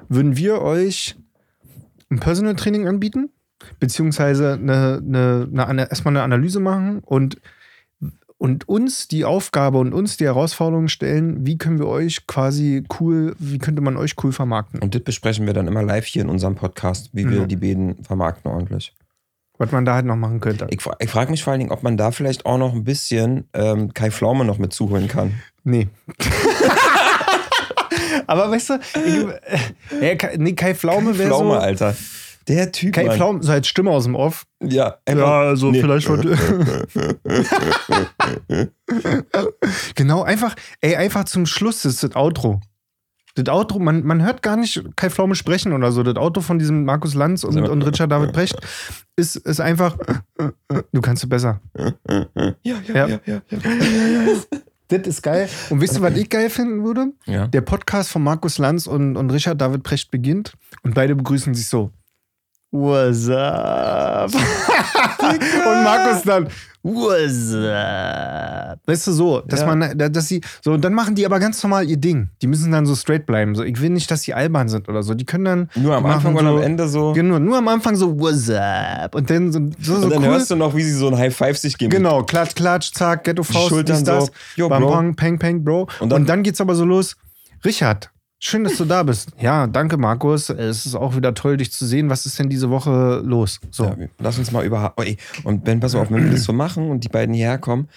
würden wir euch ein Personal Training anbieten, beziehungsweise eine, eine, eine, eine, erstmal eine Analyse machen und, und uns die Aufgabe und uns die Herausforderung stellen, wie können wir euch quasi cool, wie könnte man euch cool vermarkten? Und das besprechen wir dann immer live hier in unserem Podcast, wie wir Ja. die beiden vermarkten ordentlich. Was man da halt noch machen könnte. Ich, ich frage mich vor allen Dingen, ob man da vielleicht auch noch ein bisschen ähm, Kai Pflaume noch mit zuholen kann. Nee. Aber weißt du, ich, äh, nee, Kai Pflaume wäre Pflaume, so. Alter. Der Typ. Kai Mann. Pflaume, so als Stimme aus dem Off. Ja, Ja, also nee. vielleicht wollte. genau, einfach, ey, einfach zum Schluss ist das Outro. Das Outro, man, man hört gar nicht Kai Pflaume sprechen oder so. Das Auto von diesem Markus Lanz und, und Richard David Precht ist, ist einfach, du kannst es besser. Ja, ja, Ja. ja, ja. ja, Das ist geil. Und wisst ihr, was ich geil finden würde? Ja. Der Podcast von Markus Lanz und, und Richard David Precht beginnt und beide begrüßen sich so. What's up? und Markus dann, What's up? Weißt du, so, dass Ja. man, dass sie, so, und dann machen die aber ganz normal ihr Ding. Die müssen dann so straight bleiben. So, ich will nicht, dass sie albern sind oder so. Die können dann. Nur am Anfang und so, am Ende so. Genau, nur am Anfang so, What's up? Und dann so, so, so und dann cool. hörst du noch, wie sie so ein High Five sich geben. Genau, klatsch, klatsch, zack, Ghetto Faust, Schultern dies, das, so, yo, bam, Bro. bam, peng, peng, Bro. Und Und dann, dann- geht's aber so los. Richard, schön, dass du da bist. Ja, danke, Markus. Es ist auch wieder toll, dich zu sehen. Was ist denn diese Woche los? So. Ja, lass uns mal über. Oh. Und Ben, pass auf, wenn wir das so machen und die beiden hierher kommen,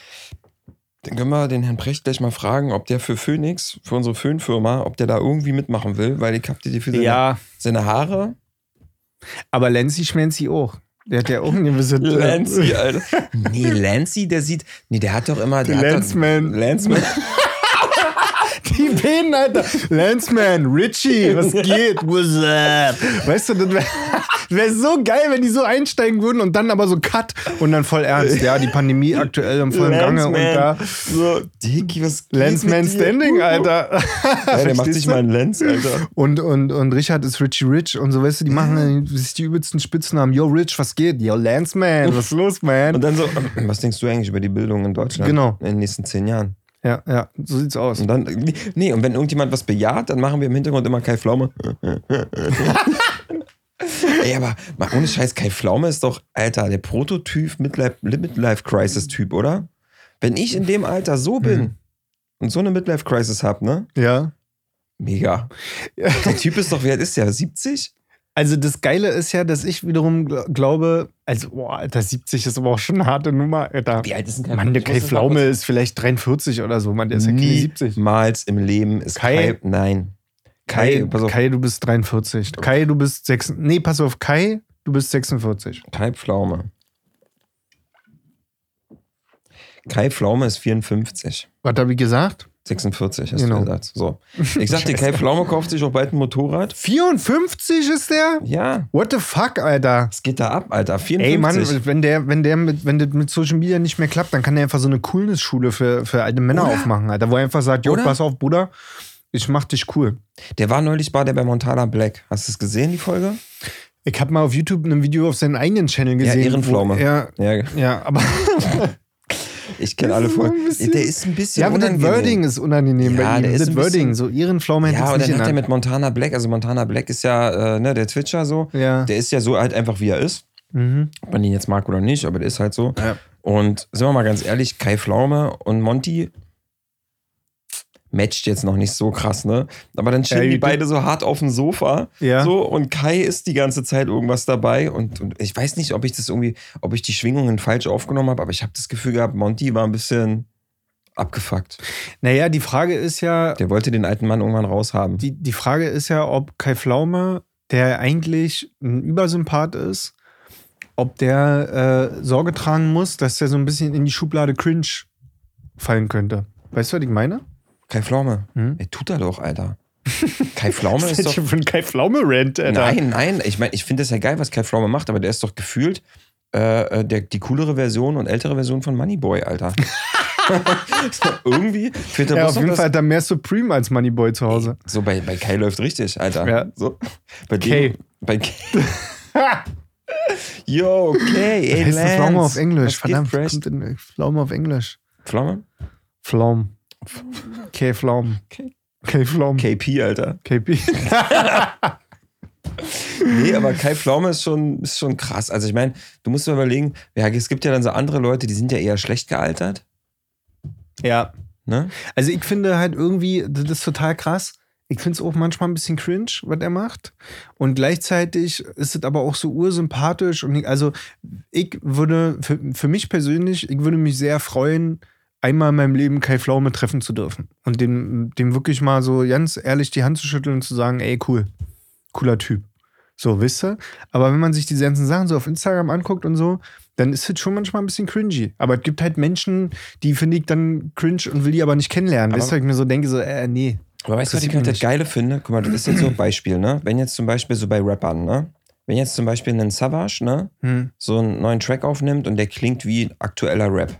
dann können wir den Herrn Precht gleich mal fragen, ob der für Phoenix, für unsere Föhnfirma, ob der da irgendwie mitmachen will, weil ich hab dir für seine, Ja, seine Haare. aber Lancy Schmenzi auch. Der hat ja auch eine gewisse. Lancy, Alter. Nee, Lancy, der sieht. Nee, der hat doch immer. Der Lanceman. Hat doch. Venen, Alter. Lanceman, Richie, was geht? What's up? Weißt du, das wäre wär so geil, wenn die so einsteigen würden und dann aber so Cut und dann voll ernst. Ja, die Pandemie aktuell im vollen Gange und da. So, Dicky, was geht Lanceman dir? Standing, Alter. Ja, der macht sich mal einen Lenz, Alter. Und, und, und Richard ist Richie Rich und so, weißt du, die machen sich die übelsten Spitznamen. Yo, Rich, was geht? Yo, Lance, man, was ist los, man? Und dann so, was denkst du eigentlich über die Bildung in Deutschland? Genau. In den nächsten zehn Jahren. Ja, ja, so sieht's aus. Und dann, nee, und wenn irgendjemand was bejaht, dann machen wir im Hintergrund immer Kai Pflaume. Ey, aber mal ohne Scheiß, Kai Pflaume ist doch, Alter, der Prototyp Midlife, Midlife Crisis Typ, oder? Wenn ich in dem Alter so bin Mhm. und so eine Midlife Crisis hab, ne? Ja. Mega. Der Typ ist doch, wie alt ist der? 70? Also das Geile ist ja, dass ich wiederum gl- glaube, also, boah, Alter, 70 ist aber auch schon eine harte Nummer, Alter. Wie alt ist denn Kai Mann, der Kai Pflaume ist vielleicht 43 oder so, Mann, der ist ja keine 70. Niemals im Leben ist Kai? Kai, nein. Kai, Kai, pass auf, Kai, du bist 43. Kai, du bist 6. Nee, pass auf, Kai, du bist 46. Kai Pflaume. Kai Pflaume ist 54. Was habe ich gesagt? 46, hast Genau. du gesagt. So. Ich sagte, Kai Pflaume kauft sich auch bald ein Motorrad. 54 ist der? Ja, What the fuck, Alter? es geht da ab, Alter. 54. Ey, Mann, wenn der, wenn der mit, wenn das mit Social Media nicht mehr klappt, dann kann der einfach so eine Coolness-Schule für, für alte Männer Oder? aufmachen, Alter, wo er einfach sagt, jo, pass auf, Bruder, ich mach dich cool. Der war neulich war der bei Montana Black. Hast du es gesehen, die Folge? Ich habe mal auf YouTube ein Video auf seinem eigenen Channel Ja, gesehen. Ehrenpflaume. wo Er, Ja, ja, aber, ich kenne Das alle Folgen. bisschen- Der ist ein bisschen ja, aber das unangenehm. Wording ist unangenehm Ja, bei ihm. der ist Das ein Wording, so Ehrenpflaume hätte Ja, es und nicht dann hat er mit Montana Black, also Montana Black ist ja, äh, ne, der Twitcher so. Ja. Der ist ja so halt einfach, wie er ist. Mhm. Ob man ihn jetzt mag oder nicht, aber der ist halt so. Ja. Und sind wir mal ganz ehrlich, Kai Pflaume und Monty matcht jetzt noch nicht so krass, ne? Aber dann chillen Ja, die beide so hart auf dem Sofa. Ja. So, und Kai ist die ganze Zeit irgendwas dabei. Und, und ich weiß nicht, ob ich das irgendwie, ob ich die Schwingungen falsch aufgenommen habe, aber ich habe das Gefühl gehabt, Monty war ein bisschen abgefuckt. Naja, die Frage ist ja, Der wollte den alten Mann irgendwann raushaben. die, die Frage ist ja, ob Kai Pflaume, der eigentlich ein Übersympath ist, ob der äh, Sorge tragen muss, dass der so ein bisschen in die Schublade Cringe fallen könnte. Weißt du, was ich meine? Kai Pflaume. Hm? Ey, tut er doch, Alter. Kai Pflaume ist doch. für ein Kai Pflaume-Rant, Alter? Nein, nein. Ich meine, ich finde das ja geil, was Kai Pflaume macht, aber der ist doch gefühlt äh, äh, der, die coolere Version und ältere Version von Moneyboy, Alter. Irgendwie fehlt da Ja, auf jeden das- Fall hat er mehr Supreme als Moneyboy zu Hause. So, bei, bei Kai läuft richtig, Alter. Ja. So, bei Kay. dem, bei Kai. Yo, okay, ey, heißt das Pflaume Lance. auf Englisch? Verdammt, kommt denn Pflaume auf Englisch? Pflaume? Pflaum. K. Pflaum. K. K. Pflaum. KP, Alter. KP. Nee, aber Kai Pflaume ist schon, ist schon krass. Also ich meine, du musst dir überlegen, ja, es gibt ja dann so andere Leute, die sind ja eher schlecht gealtert. ja. Ne? Also ich finde halt irgendwie, das ist total krass. Ich finde es auch manchmal ein bisschen cringe, was er macht. Und gleichzeitig ist es aber auch so ursympathisch. Und ich, also ich würde, für, für mich persönlich, ich würde mich sehr freuen, einmal in meinem Leben Kai Pflaume treffen zu dürfen. Und dem, dem wirklich mal so ganz ehrlich die Hand zu schütteln und zu sagen, ey, cool, cooler Typ. So, wisst ihr? Aber wenn man sich die ganzen Sachen so auf Instagram anguckt und so, dann ist es schon manchmal ein bisschen cringy. Aber es gibt halt Menschen, die finde ich dann cringe und will die aber nicht kennenlernen. Aber- weißt du, ich mir so denke, so, äh, nee. Aber weißt du, was ich halt das. Geile finde? Guck mal, das ist jetzt so ein Beispiel, ne? Wenn jetzt zum Beispiel so bei Rappern, ne? Wenn jetzt zum Beispiel ein Savage, ne? Hm. So einen neuen Track aufnimmt und der klingt wie aktueller Rap.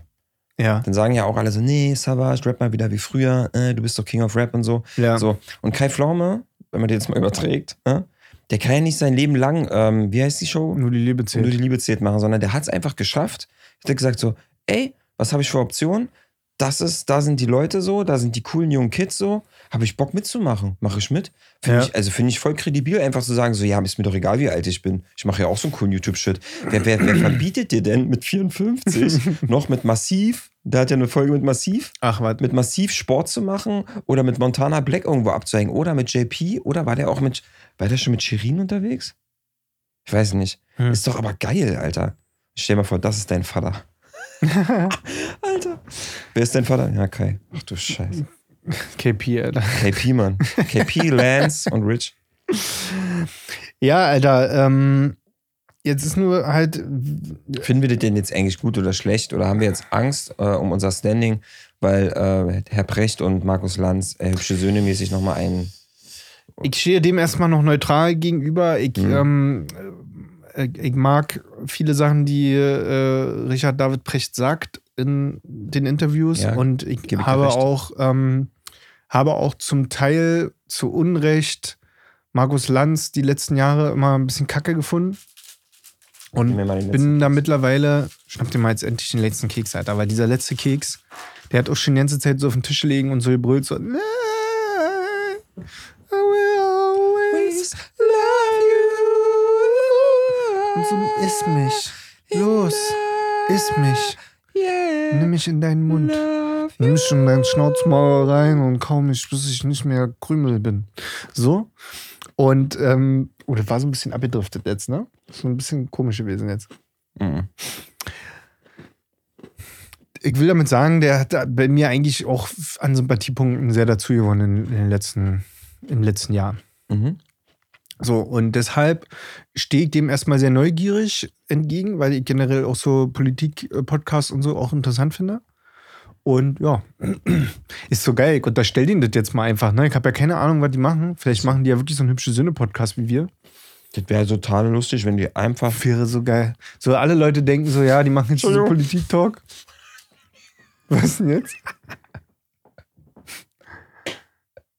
Ja. Dann sagen ja auch alle so, nee, Savage, rap mal wieder wie früher, äh, du bist doch King of Rap und so. Ja. So. Und Kai Pflaume, wenn man den jetzt mal überträgt, äh, der kann ja nicht sein Leben lang, ähm, wie heißt die Show? Nur die Liebe Nur zählt. die Liebe zählt machen, sondern der hat es einfach geschafft. Er hat gesagt so, ey, was habe ich für Optionen? Das ist, da sind die Leute so, da sind die coolen jungen Kids so. Habe ich Bock mitzumachen? Mache ich mit? Finde Ja. ich, also finde ich voll kredibil, einfach zu sagen, so, ja, ist mir doch egal, wie alt ich bin. Ich mache ja auch so einen coolen YouTube-Shit. Wer, wer, wer verbietet dir denn mit 54 noch mit Massiv, der hat ja eine Folge mit Massiv, Ach, warte. mit Massiv Sport zu machen oder mit Montana Black irgendwo abzuhängen oder mit JP oder war der auch mit, war der schon mit Shirin unterwegs? Ich weiß nicht. Hm. Ist doch aber geil, Alter. Stell dir mal vor, das ist dein Vater. Alter. Wer ist dein Vater? Ja, Kai. Ach du Scheiße. KP, Alter. KP, Mann. KP, Lance und Rich. Ja, Alter, ähm, jetzt ist nur halt, Finden wir das denn jetzt eigentlich gut oder schlecht? Oder haben wir jetzt Angst äh, um unser Standing, weil äh, Herr Precht und Markus Lanz äh, hübsche Söhne mäßig nochmal einen. ich stehe dem erstmal noch neutral gegenüber. Ich, Mhm. ähm, äh, ich mag viele Sachen, die äh, Richard David Precht sagt in den Interviews Ja, und ich habe auch, ähm, habe auch zum Teil zu Unrecht Markus Lanz die letzten Jahre immer ein bisschen kacke gefunden. Und bin da mittlerweile, schnapp dir mal jetzt endlich den letzten Keks, Alter, weil dieser letzte Keks, der hat auch schon die ganze Zeit so auf den Tisch gelegen und so gebrüllt, so, "I will always love. Und so, iss mich. Los, iss mich. Nimm mich in deinen Mund. Nimm mich in deinen Schnauzmaul rein und kaum mich, bis ich nicht mehr Krümel bin. So. Und, ähm, oh, das war so ein bisschen abgedriftet jetzt, ne? So ein bisschen komisch gewesen jetzt. Mhm. Ich will damit sagen, der hat bei mir eigentlich auch an Sympathiepunkten sehr dazu gewonnen in, in den letzten, im letzten Jahr. Mhm. So, und deshalb stehe ich dem erstmal sehr neugierig entgegen, weil ich generell auch so Politik-Podcasts und so auch interessant finde. Und ja, ist so geil. Ich unterstelle denen das jetzt mal einfach. Ne? Ich habe ja keine Ahnung, was die machen. Vielleicht machen die ja wirklich so einen hübsche Sinne-Podcast wie wir. Das wäre total lustig, wenn die einfach. Wäre so geil. So alle Leute denken so, ja, die machen jetzt so. Politik-Talk. Was denn jetzt?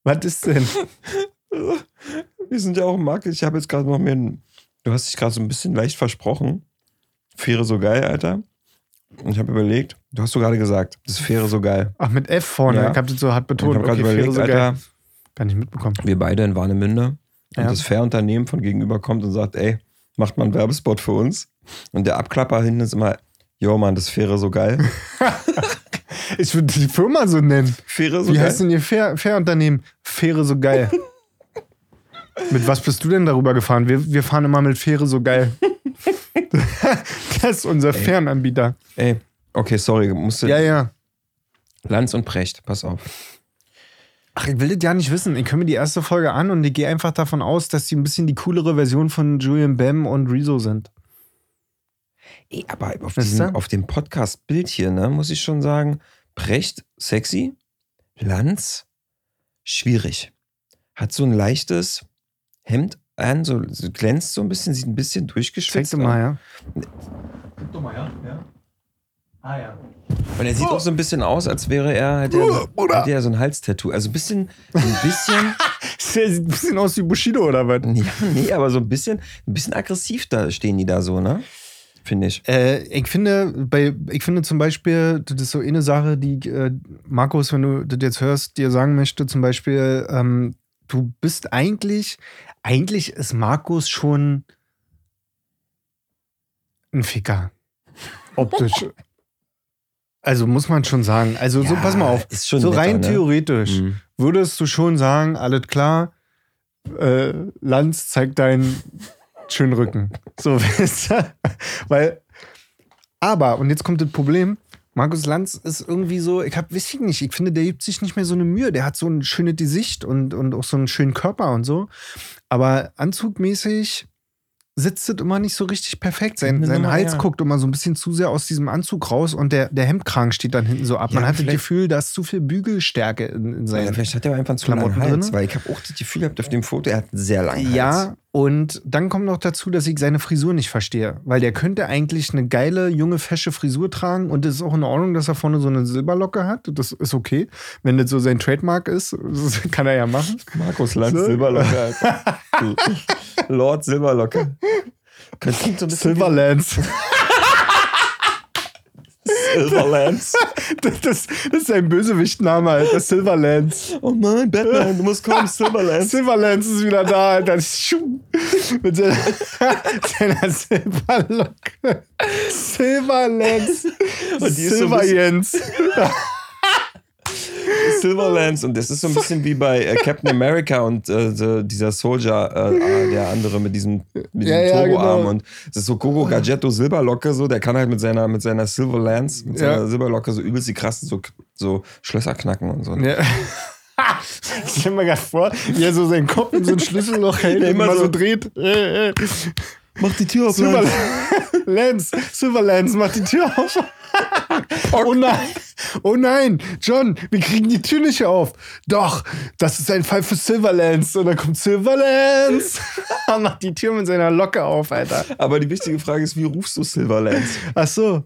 Was ist denn? Wir sind ja auch im Markt. Ich habe jetzt gerade noch mehr. ein- Du hast dich gerade so ein bisschen leicht versprochen. Fähre so geil, Alter. Und ich habe überlegt, du hast so gerade gesagt, das wäre so geil. Ach, mit F vorne. Ja. Ich hab das so hart Und ich betont. habe gerade Okay, überlegt, so geil. Alter, Gar nicht mitbekommen. wir beide in Warnemünde und Ja. das Fair-Unternehmen von gegenüber kommt und sagt, ey, macht mal einen Werbespot für uns. Und der Abklapper hinten ist immer, yo Mann, das wäre so geil. Ich würde die Firma so nennen. Wäre so Wie geil. heißt denn ihr Fair- Fair-Unternehmen? Fähre so geil. mit was bist du denn darüber gefahren? Wir, wir fahren immer mit Fähre so geil. das ist unser Fernanbieter. Ey, okay, sorry, musste. Ja, ja. Lanz und Precht, pass auf. Ach, ich will das ja nicht wissen. Ich höre mir die erste Folge an und ich gehe einfach davon aus, dass die ein bisschen die coolere Version von Julian Bam und Rezo sind. Ey, aber auf, da? auf dem Podcast-Bild hier, ne, muss ich schon sagen, Precht, sexy, Lanz, schwierig. Hat so ein leichtes Hemd an, so, so glänzt so ein bisschen, sieht ein bisschen durchgeschwitzt dir mal, aus. ja. Guck doch mal, ja. ja. Ah, ja. Und er sieht auch so ein bisschen aus, als wäre er, hätte er, so, hätte er so ein Halstattoo. Also ein bisschen, ein bisschen, Der sieht ein bisschen aus wie Bushido oder was? ja, nee, aber so ein bisschen, ein bisschen aggressiv da stehen die da so, ne? Finde ich. Äh, ich finde, bei, ich finde zum Beispiel, das ist so eine Sache, die äh, Markus, wenn du das jetzt hörst, dir sagen möchte, zum Beispiel, ähm, du bist eigentlich, eigentlich ist Markus schon ein Ficker. Optisch. also muss man schon sagen. Also so, Ja, pass mal auf. So netter, rein ne? theoretisch Mhm. würdest du schon sagen, alles klar, äh, Lanz zeigt deinen schönen Rücken. So, weißt du? Weil, aber, und jetzt kommt das Problem, Markus Lanz ist irgendwie so, ich hab, weiß ich nicht, ich finde, der gibt sich nicht mehr so eine Mühe. Der hat so ein schönes Gesicht und, und auch so einen schönen Körper und so. Aber anzugmäßig sitzt es immer nicht so richtig perfekt. Sein, Nummer, Hals ja. guckt immer so ein bisschen zu sehr aus diesem Anzug raus und der, der Hemdkragen steht dann hinten so ab. Man Ja, hat das Gefühl, da ist zu viel Bügelstärke in, in Ja, seinen vielleicht hat er einfach einen zu langen Klamotten Hals, drinne. weil ich habe auch das Gefühl gehabt auf dem Foto, er hat einen sehr langen Hals. Ja, Und dann kommt noch dazu, dass ich seine Frisur nicht verstehe. Weil der könnte eigentlich eine geile, junge, fesche Frisur tragen. Und es ist auch in Ordnung, dass er vorne so eine Silberlocke hat. Das ist okay. Wenn das so sein Trademark ist, kann er ja machen. Markus Lanz, So. Silberlocke. Lord Silberlocke. Klingt so ein bisschen Silverlands. Silverlands. Das, das, das ist sein Bösewichtname, Alter. Silverlands. Oh nein, Batman, du musst kommen, Silverlands. Silverlands ist wieder da, Alter. Schuh. Mit seiner, seiner Silberlocke. Silverlands. Ist so Silver ein bisschen- Jens. Silverlands und das ist so ein bisschen wie bei äh, Captain America und äh, dieser Soldier, äh, ah, der andere mit diesem, mit Ja, diesem ja, Turboarm genau. und das ist so Gogo Gadgetto Silberlocke so, der kann halt mit seiner mit seiner Silverlands, mit Ja. seiner Silberlocke so übelst die krassen so, so Schlösser knacken und so. Ja. Ich stell mir gerade vor, wie er so seinen Kopf in so ein Schlüsselloch hält immer immer so so. dreht. Äh, äh. Mach die Tür auf, Silver Lance, Silverlands, mach die Tür auf. Oh nein, oh nein, John, wir kriegen die Tür nicht auf. Doch, das ist ein Fall für Silverlands. Und dann kommt Silverlands. Er macht die Tür mit seiner Locke auf, Alter. Aber die wichtige Frage ist, wie rufst du Silverlands? Ach so.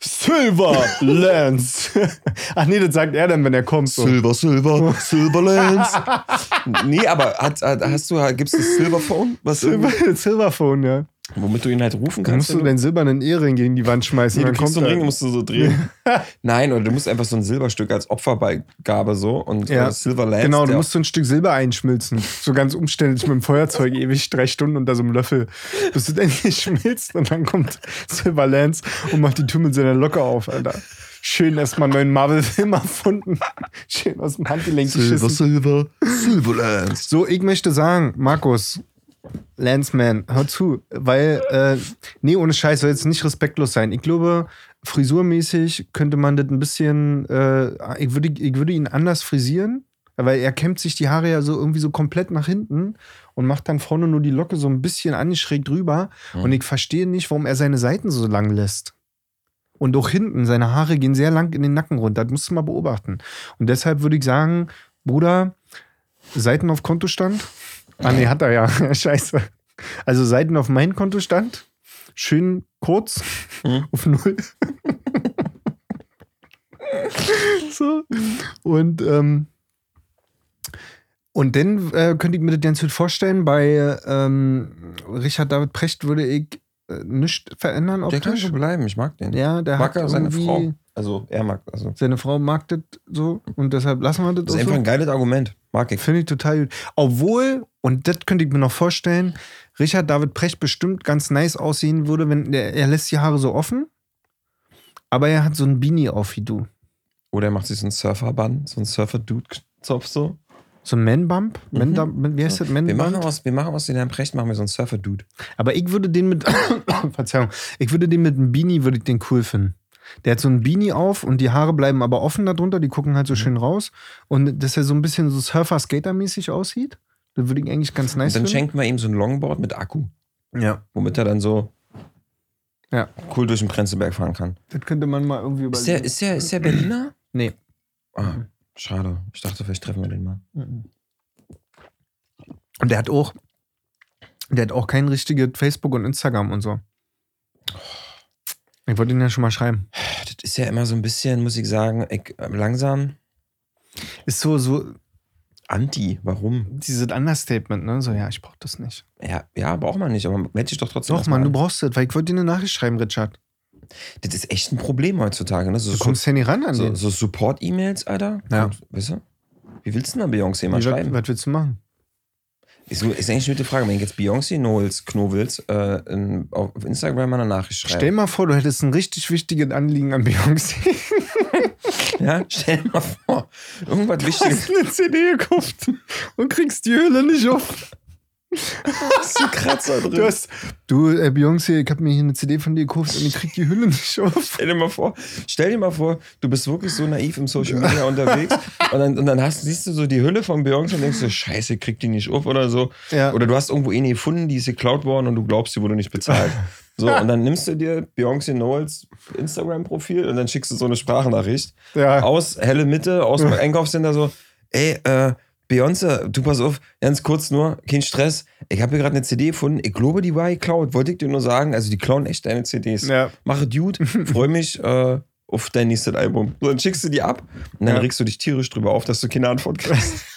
Silverlands. Ach nee, das sagt er dann, wenn er kommt. So. Silver, Silver, Silverlands. nee, aber hat, hat, hast du, gibt es das Silverphone, was Silver, Silverphone, ja. Womit du ihn halt rufen Dann musst kannst? du deinen silbernen Ehering gegen die Wand schmeißen. Nee, du dann kriegst so einen. Ring, musst du so drehen. Nein, oder du musst einfach so ein Silberstück als Opferbeigabe so und Ja. äh, Silverlands. Genau, du musst so ein Stück Silber einschmilzen. So ganz umständlich mit dem Feuerzeug, ewig drei Stunden unter so einem Löffel, bis es endlich schmilzt und dann kommt Silver Lance und macht die Tür mit seiner Locke auf, Alter. Schön erstmal einen neuen Marvel-Film erfunden. Schön aus dem Handgelenk Silver, geschissen. Silver, Silverlands. So, ich möchte sagen, Markus, Lanceman, hör zu, weil, äh, nee, ohne Scheiß, soll jetzt nicht respektlos sein. Ich glaube, frisurmäßig könnte man das ein bisschen, äh, ich, würde, ich würde ihn anders frisieren, weil er kämmt sich die Haare ja so irgendwie so komplett nach hinten und macht dann vorne nur die Locke so ein bisschen angeschrägt drüber. Und ich verstehe nicht, warum er seine Seiten so lang lässt. Und auch hinten, seine Haare gehen sehr lang in den Nacken runter. Das musst du mal beobachten. Und deshalb würde ich sagen, Bruder, Seiten auf Kontostand. Ah, nee, hat er ja. Scheiße. Also Seiten auf mein Kontostand. Schön kurz Mhm. auf Null. so. Und, ähm, und dann äh, könnte ich mir das ganz gut vorstellen, bei ähm, Richard David Precht würde ich äh, nichts verändern Der kann so bleiben, ich mag den. Ja, der mag hat er seine Frau. Also, er mag. Also. Seine Frau mag das so und deshalb lassen wir das, Das ist einfach so. ein geiles Argument. Mag ich. Finde ich total gut. Obwohl, und das könnte ich mir noch vorstellen, Richard David Precht bestimmt ganz nice aussehen würde, wenn der, er lässt die Haare so offen, aber er hat so ein Beanie auf wie du. Oder er macht sich so einen Surfer-Bann, so einen Surfer-Dude-Zopf so. So ein Man-Bump? Mhm. Man wie heißt das? Wir machen aus, wir machen aus den Herrn Precht, machen wir so einen Surfer-Dude. Aber ich würde den mit, Verzeihung, ich würde den mit einem Beanie, würde ich den cool finden. Der hat so ein Beanie auf und die Haare bleiben aber offen darunter, die gucken halt so schön raus. Und dass er so ein bisschen so Surfer-Skater-mäßig aussieht, das würde ich eigentlich ganz nice Und dann finden. schenken wir ihm so ein Longboard mit Akku, Ja. womit er dann so Ja. cool durch den Prenzlberg fahren kann. Das könnte man mal irgendwie Ist der, überlegen. ist der, ist der Berliner? nee. Ah, schade. Ich dachte, vielleicht treffen wir den mal. Und der hat auch, der hat auch kein richtiges Facebook und Instagram und so. Ich wollte ihn ja schon mal schreiben. Das ist ja immer so ein bisschen, muss ich sagen, ich, äh, langsam Ist so, so anti. Warum? dieses Understatement, ne? So, ja, ich brauch das nicht. Ja, ja, braucht man nicht, aber melde dich doch trotzdem. Doch, Mann, du an. brauchst das, weil ich wollte dir eine Nachricht schreiben, Richard. Das ist echt ein Problem heutzutage. Ne? So, Du so, kommst ja nicht ran an so, den. so Support-E-Mails, Alter. Ja. Kommt, weißt du? Wie willst du denn da Beyoncé mal schreiben? was willst du machen? Ist, ist eigentlich eine gute Frage. Wenn jetzt Beyoncé Knowles, Knowles äh, in, auf Instagram mal eine Nachricht schreibe. Stell mal vor, du hättest ein richtig wichtiges Anliegen an Beyoncé. Ja, stell dir mal vor. Irgendwas Du Wichtiges. hast eine CD gekauft und kriegst die Hülle nicht auf. Hast du Kratzer drin? Du hast, du, äh, Beyoncé, ich habe mir hier eine CD von dir gekauft und ich krieg die Hülle nicht auf. Stell dir mal vor, stell dir mal vor, du bist wirklich so naiv im Social Media unterwegs und dann, und dann hast, siehst du so die Hülle von Beyoncé und denkst so, scheiße, krieg die nicht auf oder so. Ja. Oder du hast irgendwo eine gefunden, die ist geklaut worden und du glaubst, sie wurde nicht bezahlt. So, und dann nimmst du dir Beyoncé Knowles Instagram-Profil und dann schickst du so eine Sprachnachricht Ja. aus helle Mitte, aus dem Einkaufscenter so, ey, äh, Beyoncé, du pass auf, ganz kurz nur, kein Stress. Ich habe hier gerade eine CD gefunden. Ich glaube, die war geklaut. Wollte ich dir nur sagen. Also, die klauen echt deine CDs. Ja. Mache Dude. Freue mich äh, auf dein nächstes Album. So, dann schickst du die ab und dann Ja. regst du dich tierisch drüber auf, dass du keine Antwort kriegst.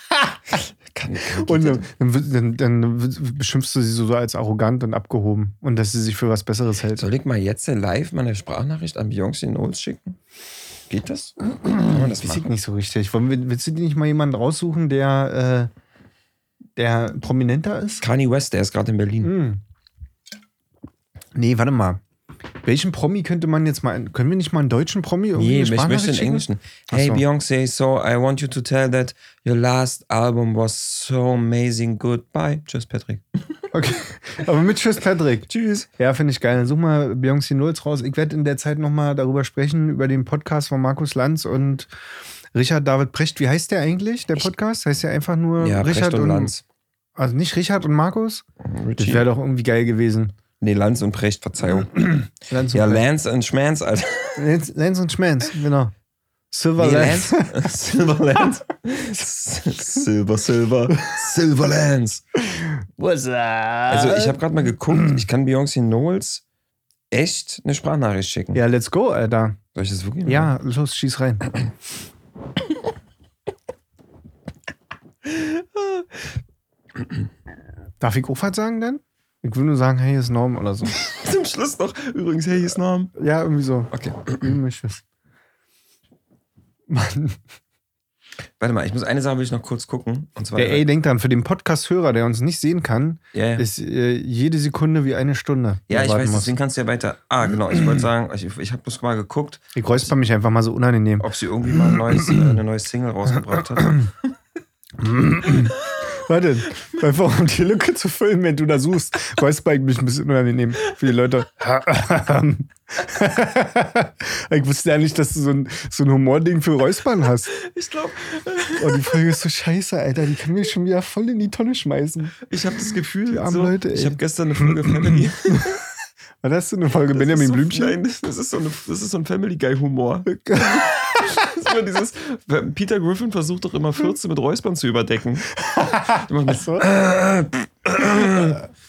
Kann, Und dann, dann, dann, dann beschimpfst du sie so als arrogant und abgehoben und dass sie sich für was Besseres hält. Soll ich mal jetzt live meine Sprachnachricht an Beyoncé Knowles schicken? Geht das? Kann man das Weiß ich nicht so richtig. Wollen willst du dir nicht mal jemanden raussuchen, der, äh, der prominenter ist? Kanye West, der ist gerade in Berlin. Hm. Nee, warte mal. Welchen Promi könnte man jetzt mal. Können wir nicht mal einen deutschen Promi irgendwie Nee, ich möchte schicken? Englischen. Hey. Beyoncé, so I want you to tell that your last album was so amazing. Goodbye. Tschüss, Patrick. Okay. Aber mit Tschüss, Patrick. Tschüss. Ja, finde ich geil. Dann such mal Beyoncé Nulls raus. Ich werde in der Zeit nochmal darüber sprechen, über den Podcast von Markus Lanz und Richard David Precht. Wie heißt der eigentlich, der Podcast? Heißt der einfach nur Ja, Richard Precht und Lanz. Also nicht Richard und Markus? Das Richie. wäre doch irgendwie geil gewesen. Nee, Lanz und Precht, Verzeihung. Lanz ja, und Precht. Lance und Schmanz, Alter. Lance, Lance und Schmanz, genau. Silver Nee, Lance. Lance. Silver Lance. Silver, Silver. Silver Lance. What's up? Also, ich habe gerade mal geguckt, ich kann Beyoncé Knowles echt eine Sprachnachricht schicken. Ja, let's go, Alter. Soll ich das wirklich machen? Ja, los, schieß rein. Darf ich was sagen denn? Ich will nur sagen, hey, ist Norm oder so. Zum Schluss noch. Übrigens, hey, ist Norm. Ja, irgendwie so. Okay. Wie du möchtest. Mann. Warte mal, ich muss eine Sache will ich noch kurz gucken. Und zwar. Der ey, denkt dran, für den Podcast-Hörer, der uns nicht sehen kann, ja. ist äh, jede Sekunde wie eine Stunde. ja, ich weiß, muss. deswegen kannst du ja weiter. Ah, genau, ich wollte sagen, ich, ich habe bloß mal geguckt, Ich räusper mich einfach mal so unangenehm. ob sie irgendwie mal ein neues, äh, eine neue Single rausgebracht hat. Warte, einfach um die Lücke zu füllen, wenn du da suchst, ich mich ein bisschen unangenehm für die Leute. ich wusste ja nicht, dass du so ein, so ein Humording für Räuspern hast. Ich glaube, Oh, die Folge ist so scheiße, Alter. Die kann mich schon wieder voll in die Tonne schmeißen. ich habe das Gefühl, Die armen so, Leute, ey. ich habe gestern eine Folge Family. Was hast du eine Folge Das Benjamin so, Blümchen? Nein, das ist so, eine, das ist so ein Family Guy Humor. Immer dieses, Peter Griffin versucht doch immer 14 mit Räuspern zu überdecken. Das so. so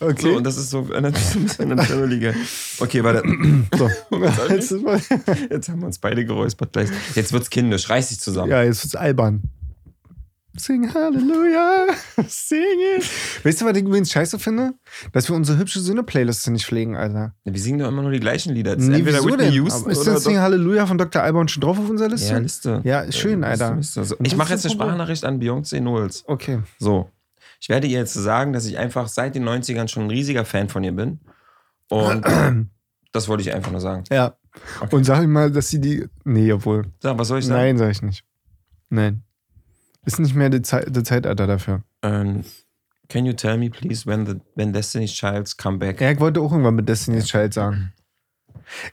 Okay. und das ist so, ein bisschen ein Family Guy. Okay, warte. So. Jetzt haben wir uns beide geräuspert. Jetzt wird's kindisch. Reiß dich zusammen. Ja, jetzt wird's albern. Sing Halleluja, sing it. Weißt du, was ich übrigens scheiße finde? Dass wir unsere hübsche Sinne-Playliste nicht pflegen, Alter. Wir singen doch immer nur die gleichen Lieder. Das ist Nee, entweder wieso Whitney denn? Houston ist das Sing Halleluja von Dr. Alban schon drauf auf unserer Liste? Ja, Liste. Ja, ist schön, Äh, Alter. Liste, Liste. Ich mache ist jetzt eine. Sprachnachricht an Beyoncé Knowles. Okay. So. Ich werde ihr jetzt sagen, dass ich einfach seit den 90ern schon ein riesiger Fan von ihr bin. Und das wollte ich einfach nur sagen. Ja. Okay. Und sag ihm mal, dass sie die. Nee, obwohl. Sag, was soll ich sagen? Nein, sag ich nicht. Nein. Ist nicht mehr der Zeit, der Zeitalter dafür. Ähm, can you tell me, please, when, the, when Destiny's Child's come back? Ja, ich wollte auch irgendwann mit Destiny's Child sagen.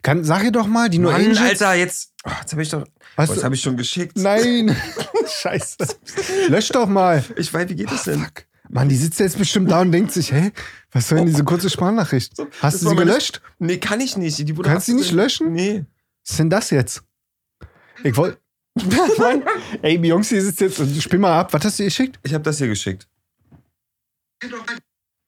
Kann, sag ihr doch mal, die nur Mann, Angels. Alter, jetzt. Oh, jetzt habe ich doch. Hast Oh, das habe ich schon geschickt. Nein. Scheiße. Lösch doch mal. Ich weiß, wie geht das denn? Fuck. Mann, die sitzt jetzt bestimmt da und denkt sich, hey, was soll denn diese kurze Sprachnachricht? Hast das du sie gelöscht? Nee, kann ich nicht. Die wurde Kannst du die nicht löschen? Nee. Was ist denn das jetzt? Ich wollte. Ey, Beyoncé sitzt jetzt und spiel mal ab. Was hast du ihr geschickt? Ich habe das hier geschickt.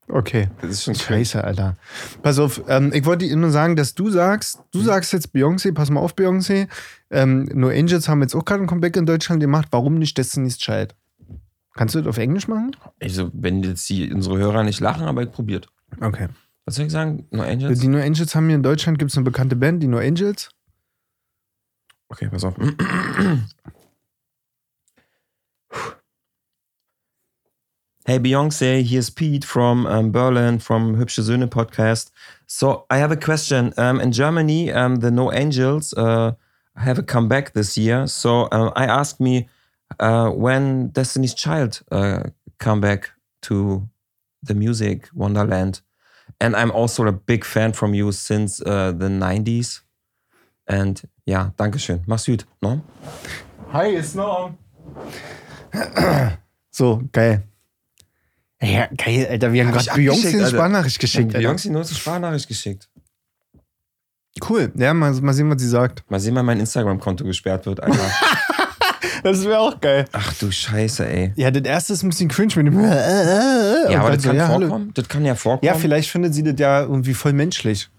Okay. Das ist schon Scheiße, Alter. Pass auf, ähm, ich wollte dir nur sagen, dass du sagst, du sagst jetzt Beyoncé, pass mal auf, Beyoncé. Ähm, nur Angels haben jetzt auch gerade ein Comeback in Deutschland gemacht. Warum nicht Destiny's Child? Kannst du das auf Englisch machen? Also, wenn jetzt die, unsere Hörer nicht lachen, aber ich probiert. Okay. Was soll ich sagen? No Angels? Die No Angels haben hier in Deutschland, gibt es eine bekannte Band, die No Angels. Okay, pass auf. Hey Beyonce, here's Pete from um, Berlin from Hübsche Söhne podcast. So I have a question. Um, in Germany, um, the No Angels uh, have a comeback this year. So uh, I asked me uh, when Destiny's Child uh, come back to the music Wonderland, and I'm also a big fan from you since uh, the 90s. And ja, Dankeschön. Mach's gut. No? Hi, ist Norm. So, geil. Ja, geil, Alter. Wir haben gerade Beyoncé eine. Sprachnachricht geschickt. Beyoncé nur eine Sprachnachricht geschickt. Cool. Ja, mal, mal sehen, was sie sagt. Mal sehen, wann mein Instagram-Konto gesperrt wird, Alter. Das wäre auch geil. Ach du Scheiße, ey. Ja, das erste ist ein bisschen cringe mit dem. Ja, aber das kann hallo. vorkommen. Das kann ja vorkommen. Ja, vielleicht findet sie das ja irgendwie voll menschlich.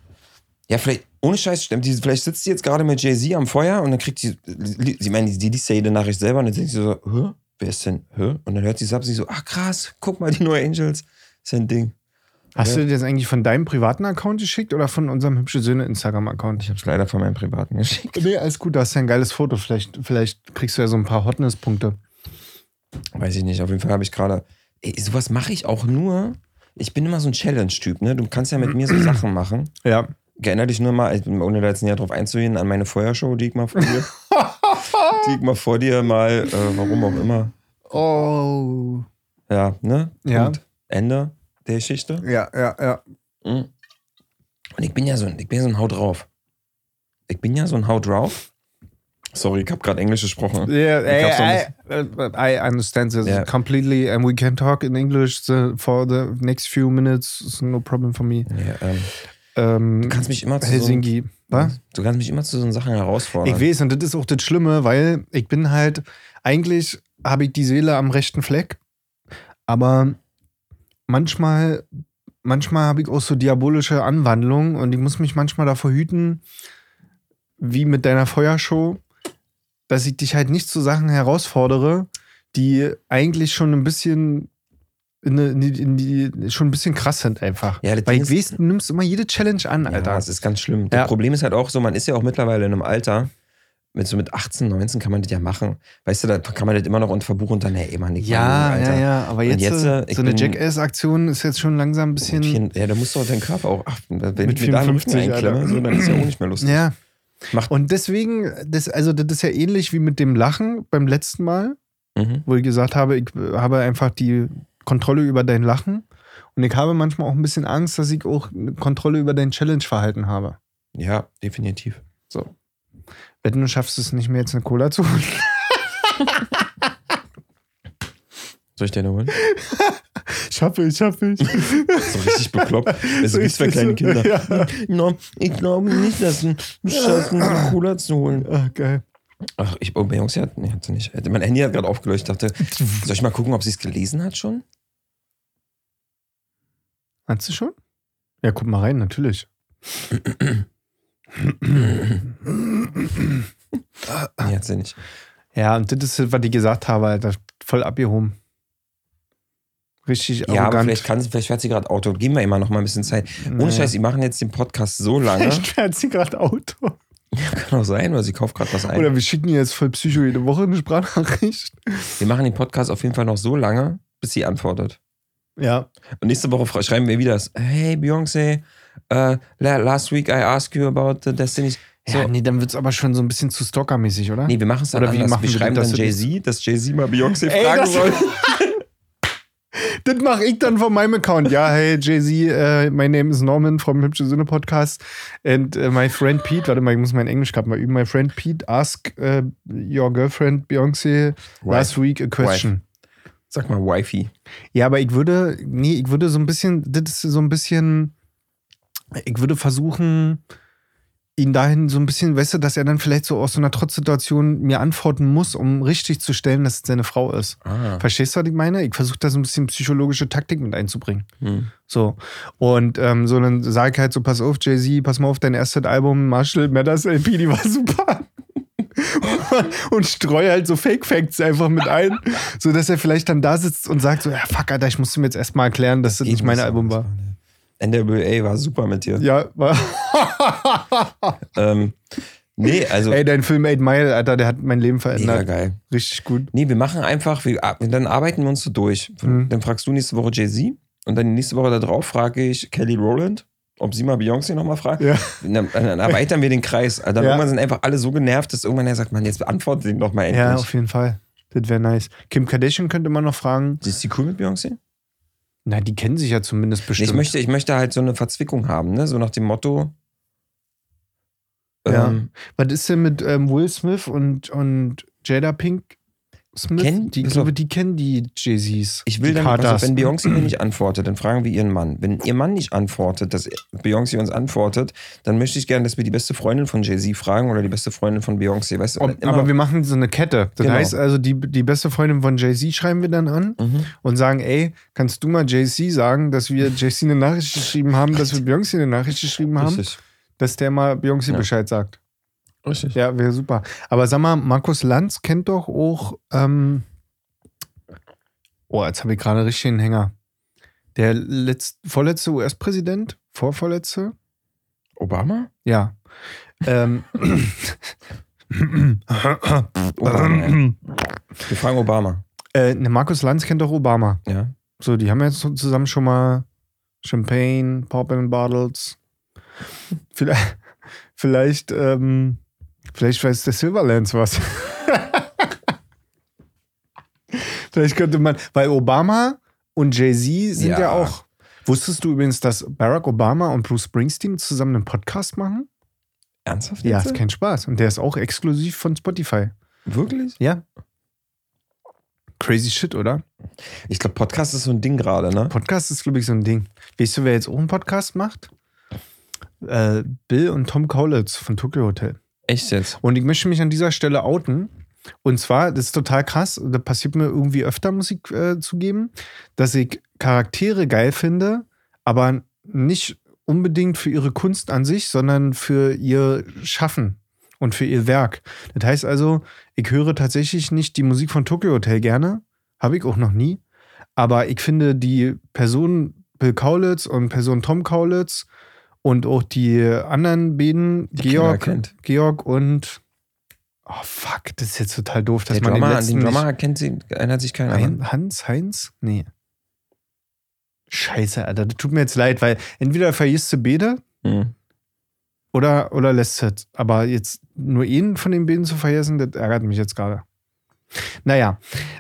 Ja, vielleicht, ohne Scheiß, stimmt. Die, vielleicht sitzt sie jetzt gerade mit Jay-Z am Feuer und dann kriegt sie, sie meint, die liest ja jede Nachricht selber und dann denkt sie so, hä? Wer ist denn, hä? Und dann hört sie es ab und sie so, ach krass, guck mal, die No Angels. ist ja ein Ding. Hast Ja. du das jetzt eigentlich von deinem privaten Account geschickt oder von unserem hübsche Söhne Instagram-Account? Ich habe es leider von meinem privaten geschickt. Nee, alles gut, da hast ja ein geiles Foto. Vielleicht, vielleicht kriegst du ja so ein paar Hotness-Punkte. Weiß ich nicht. Auf jeden Fall habe ich gerade, ey, sowas mache ich auch nur. Ich bin immer so ein Challenge-Typ, ne? Du kannst ja mit mir so Sachen machen. Ja. Erinnere dich nur mal, ohne da jetzt näher drauf einzugehen, an meine Feuershow, die ich mal vor dir, die ich mal vor dir mal, äh, warum auch immer, Oh. ja, ne? Ja. Ende der Geschichte. Ja, ja, ja. Mhm. Und ich bin ja so, ein- ich bin ja so ein Haut drauf. Ich bin ja so ein Haut drauf. Sorry, ich habe gerade Englisch gesprochen. Yeah, I, I, I understand this Ja. completely, and we can talk in English for the next few minutes. It's no problem for me. Ja, ähm, Ähm, du kannst mich immer zu Helsinki. so, Was? Du kannst mich immer zu so Sachen herausfordern. Ich weiß, und das ist auch das Schlimme, weil ich bin halt, eigentlich habe ich die Seele am rechten Fleck, aber manchmal, manchmal habe ich auch so diabolische Anwandlungen und ich muss mich manchmal davor hüten, wie mit deiner Feuershow, dass ich dich halt nicht zu Sachen herausfordere, die eigentlich schon ein bisschen in die, in die, schon ein bisschen krass sind einfach. Ja, Weil ich weiß, du nimmst immer jede Challenge an, Ja, Alter. das ist ganz schlimm. Ja. Das Problem ist halt auch so, man ist ja auch mittlerweile in einem Alter, mit so mit 18, 19 kann man das ja machen. Weißt du, da kann man das immer noch unter Verbuch und dann, hey, Mann, ich Ja, Alter. ja, ja, aber jetzt, jetzt, äh, äh, so eine Jackass-Aktion ist jetzt schon langsam ein bisschen. vielen- Ja, da musst du auch deinen Körper auch achten. Wenn Mit ich mir da einen Rücken 54, einklemme, Alter. so, dann ist ja auch nicht mehr lustig. Ja. Macht- Und deswegen, das, also das ist ja ähnlich wie mit dem Lachen beim letzten Mal, Mhm. wo ich gesagt habe, ich habe einfach die Kontrolle über dein Lachen. Und ich habe manchmal auch ein bisschen Angst, dass ich auch eine Kontrolle über dein Challenge-Verhalten habe. Ja, definitiv. So. Wetten, du schaffst es nicht mehr, jetzt eine Cola zu holen. Soll ich dir eine holen? Schaffe ich, schaffe ich. So richtig bekloppt. Das ist wie zwei kleine Kinder. Ja. No, ich glaube nicht, dass du schaffst, eine Cola zu holen. Ah, geil. Ach, ich, oh, Beyoncé hat, nee, hat sie nicht. Mein Handy hat gerade aufgeleuchtet. Ich dachte, soll ich mal gucken, ob sie es gelesen hat schon? Hast du schon? Ja, guck mal rein, natürlich. Nee, hat sie nicht. Ja, und das ist, was ich gesagt habe, Alter, voll abgehoben. Richtig Ja, aber arrogant. vielleicht, kann sie, vielleicht fährt sie gerade Auto. Geben wir immer noch mal ein bisschen Zeit. Ohne Nee. Scheiß, sie machen jetzt den Podcast so lange. Vielleicht fährt sie gerade Auto. Kann auch sein, weil sie kauft gerade was ein. Oder wir schicken ihr jetzt voll Psycho jede Woche eine Sprachnachricht. wir machen den Podcast auf jeden Fall noch so lange, bis sie antwortet. Ja. Und nächste Woche schreiben wir wieder, hey Beyoncé, uh, la- last week I asked you about the Destiny's. So, Ja, nee, dann wird es aber schon so ein bisschen zu stalkermäßig, oder? Nee, wir machen es dann Oder wie anders. machen wir schreiben das, dann Jay-Z, dass Jay-Z mal Beyoncé Ey, fragen das- soll. Das mache ich dann von meinem Account. Ja, hey, Jay-Z, uh, my name is Norman from Hübsche Sinne Podcast. And uh, my friend Pete, warte mal, ich muss mein Englisch gerade mal üben. My friend Pete ask uh, your girlfriend Beyoncé last week a question. Sag mal Wifey. Ja, aber ich würde, nee, ich würde so ein bisschen, das ist so ein bisschen, ich würde versuchen, ihn dahin so ein bisschen, weißt du, dass er dann vielleicht so aus so einer Trotzsituation mir antworten muss, um richtig zu stellen, dass es seine Frau ist. Ah. Verstehst du, was ich meine? Ich versuche da so ein bisschen psychologische Taktik mit einzubringen. Hm. So. Und ähm, so dann sage ich halt so, pass auf, Jay-Z, pass mal auf, dein erstes Album, Marshall Mathers LP, die war super. und streue halt so Fake Facts einfach mit ein, so dass er vielleicht dann da sitzt und sagt so, ja fuck, Alter, ich musste mir jetzt erstmal erklären, dass das nicht mein Album war. NWA war super mit dir. Ja, war. Ähm, nee, also Ey, dein Film 8 Mile, Alter, der hat mein Leben mega verändert. geil. Richtig gut. Nee, wir machen einfach, wir, dann arbeiten wir uns so durch. Mhm. Dann fragst du nächste Woche Jay-Z und dann nächste Woche darauf frage ich Kelly Rowland, ob sie mal Beyoncé nochmal fragt. Ja. Dann, dann erweitern wir den Kreis. Also Dann Ja. irgendwann sind einfach alle so genervt, dass irgendwann er sagt, man, jetzt beantwortet ihn doch mal endlich. Ja, auf jeden Fall. Das wäre nice. Kim Kardashian könnte man noch fragen. ist die cool mit Beyoncé? Na, die kennen sich ja zumindest bestimmt. Ich möchte, ich möchte halt so eine Verzwickung haben, ne? So nach dem Motto. Ja. Ähm, Was ist denn mit ähm, Will Smith und, und Jada Pink? Smith, Kennen- die, ich glaube, die kennen die Jay-Z's. Ich will dann, also wenn Beyoncé mir nicht antwortet, dann fragen wir ihren Mann. Wenn ihr Mann nicht antwortet, dass Beyoncé uns antwortet, dann möchte ich gerne, dass wir die beste Freundin von Jay-Z fragen oder die beste Freundin von Beyoncé. Weißt du, Ob, aber wir machen so eine Kette. Das Genau. heißt also, die, die beste Freundin von Jay-Z schreiben wir dann an Mhm. und sagen, ey, kannst du mal Jay-Z sagen, dass wir Jay-Z eine Nachricht geschrieben haben, dass wir Beyoncé eine Nachricht geschrieben haben, Richtig. dass der mal Beyoncé Ja. Bescheid sagt. Richtig. Ja, wäre super. Aber sag mal, Markus Lanz kennt doch auch, ähm oh, jetzt habe ich gerade richtig einen Hänger. Der letzt, vorletzte US-Präsident, vorvorletzte, Obama? ja. ähm, Obama. Wir fragen Obama. äh, ne, Markus Lanz kennt doch Obama. Ja. So, die haben jetzt zusammen schon mal Champagne, Poppin' Bottles. Vielleicht, vielleicht, ähm, vielleicht weiß der Silverlands was. vielleicht könnte man, weil Obama und Jay-Z sind ja. Ja. auch. Wusstest du übrigens, dass Barack Obama und Bruce Springsteen zusammen einen Podcast machen? Ernsthaft? Ja, ist kein Spaß. Und der ist auch exklusiv von Spotify. Wirklich? Ja. Crazy shit, oder? Ich glaube, Podcast ist so ein Ding gerade, ne? Podcast ist, glaube ich, so ein Ding. Weißt du, wer jetzt auch einen Podcast macht? Äh, Bill und Tom Kaulitz von Tokyo Hotel. Echt jetzt? Und ich möchte mich an dieser Stelle outen. Und zwar, das ist total krass, das passiert mir irgendwie öfter, muss ich äh, zugeben, dass ich Charaktere geil finde, aber nicht unbedingt für ihre Kunst an sich, sondern für ihr Schaffen und für ihr Werk. Das heißt also, ich höre tatsächlich nicht die Musik von Tokyo Hotel gerne, habe ich auch noch nie, aber ich finde die Person Bill Kaulitz und Person Tom Kaulitz und auch die anderen beiden, Die Georg. Georg und Oh fuck, das ist jetzt total doof, dass Der man den Drummer, an letzten den Drummer nicht- kennt sie, erinnert sich keiner. ne? Hein, Hans, Heinz? Nee. Scheiße, Alter, das tut mir jetzt leid, weil entweder vergisst du beide Mhm. oder, oder lässt es. Aber jetzt nur einen von den beiden zu vergessen, das ärgert mich jetzt gerade. Naja,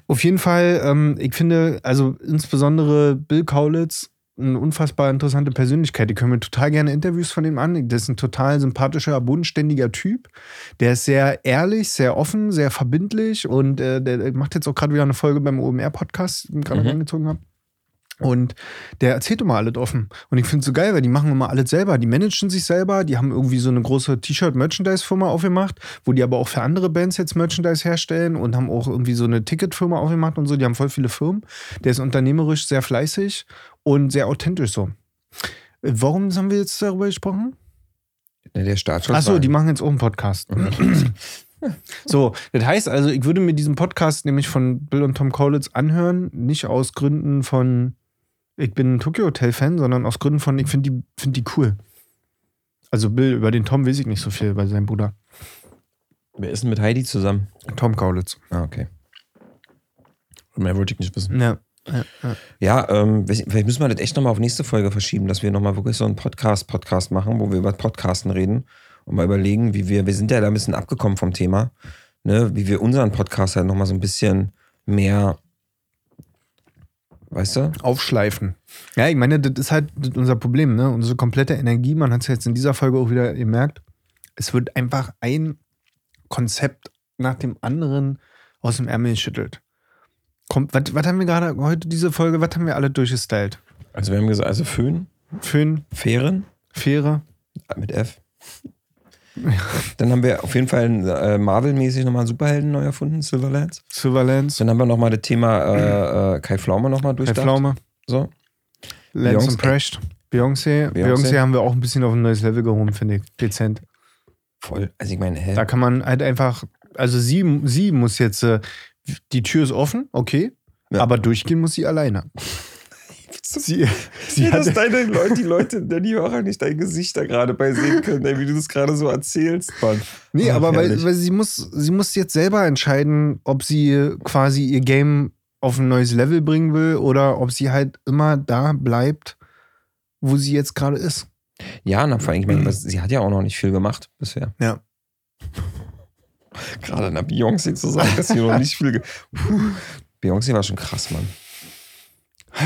auf jeden Fall, ähm, ich finde, also insbesondere Bill Kaulitz, eine unfassbar interessante Persönlichkeit. Ich höre mir total gerne Interviews von ihm an. Das ist ein total sympathischer, bodenständiger Typ. Der ist sehr ehrlich, sehr offen, sehr verbindlich und äh, der, der macht jetzt auch gerade wieder eine Folge beim OMR-Podcast, den ich gerade Mhm. reingezogen habe. Und der erzählt immer alles offen. Und ich finde es so geil, weil die machen immer alles selber. Die managen sich selber. Die haben irgendwie so eine große T-Shirt-Merchandise-Firma aufgemacht, wo die aber auch für andere Bands jetzt Merchandise herstellen und haben auch irgendwie so eine Ticketfirma aufgemacht und so. Die haben voll viele Firmen. Der ist unternehmerisch sehr fleißig und sehr authentisch so. Warum haben wir jetzt darüber gesprochen? Der, der Startschuss. Achso, die machen jetzt auch einen Podcast. so, das heißt also, ich würde mir diesen Podcast nämlich von Bill und Tom Kaulitz anhören, nicht aus Gründen von, ich bin ein Tokyo Hotel-Fan, sondern aus Gründen von, ich finde die, find die cool. Also Bill, über den Tom weiß ich nicht so viel, bei seinem Bruder. Wer ist denn mit Heidi zusammen? Tom Kaulitz. Ah, okay. Mehr wollte ich nicht wissen. Ja. Ja, ja. Ja, ähm, vielleicht müssen wir das echt nochmal auf nächste Folge verschieben, dass wir nochmal wirklich so einen Podcast-Podcast machen, wo wir über Podcasten reden und mal überlegen, wie wir, wir sind ja da ein bisschen abgekommen vom Thema, ne, wie wir unseren Podcast halt nochmal so ein bisschen mehr, weißt du? Aufschleifen. Ja, ich meine, das ist halt unser Problem, ne? Unsere komplette Energie, man hat es jetzt in dieser Folge auch wieder gemerkt, es wird einfach ein Konzept nach dem anderen aus dem Ärmel geschüttelt. Kommt, was, was haben wir gerade heute, diese Folge, was haben wir alle durchgestylt? Also wir haben gesagt, also Föhn, Föhn, Fähren Fähre, mit F. Dann haben wir auf jeden Fall äh, Marvel-mäßig nochmal einen Superhelden neu erfunden, Silverlands. Silverlands, Dann haben wir nochmal das Thema äh, äh, Kai Pflaume nochmal Kai durchdacht. Pflaume, So. Lance Preshed, Beyoncé. Beyoncé. Beyoncé haben wir auch ein bisschen auf ein neues Level gehoben, finde ich. Dezent. Voll. Also ich meine, hä? Da kann man halt einfach, also sie, sie muss jetzt, äh, die Tür ist offen, okay, Ja. aber durchgehen muss sie alleine. Sie, sie ja, dass deine Leute, die Leute, die Hörer nicht dein Gesicht da gerade bei sehen können, ey, wie du das gerade so erzählst, Mann. nee, Ach, aber weil, weil sie muss, sie muss jetzt selber entscheiden, ob sie quasi ihr Game auf ein neues Level bringen will oder ob sie halt immer da bleibt, wo sie jetzt gerade ist. Ja, na, vor allem, ich meine, sie hat ja auch noch nicht viel gemacht bisher. Ja. Gerade einer Beyoncé zu sagen, dass sie noch nicht viel. Beyoncé war schon krass, Mann.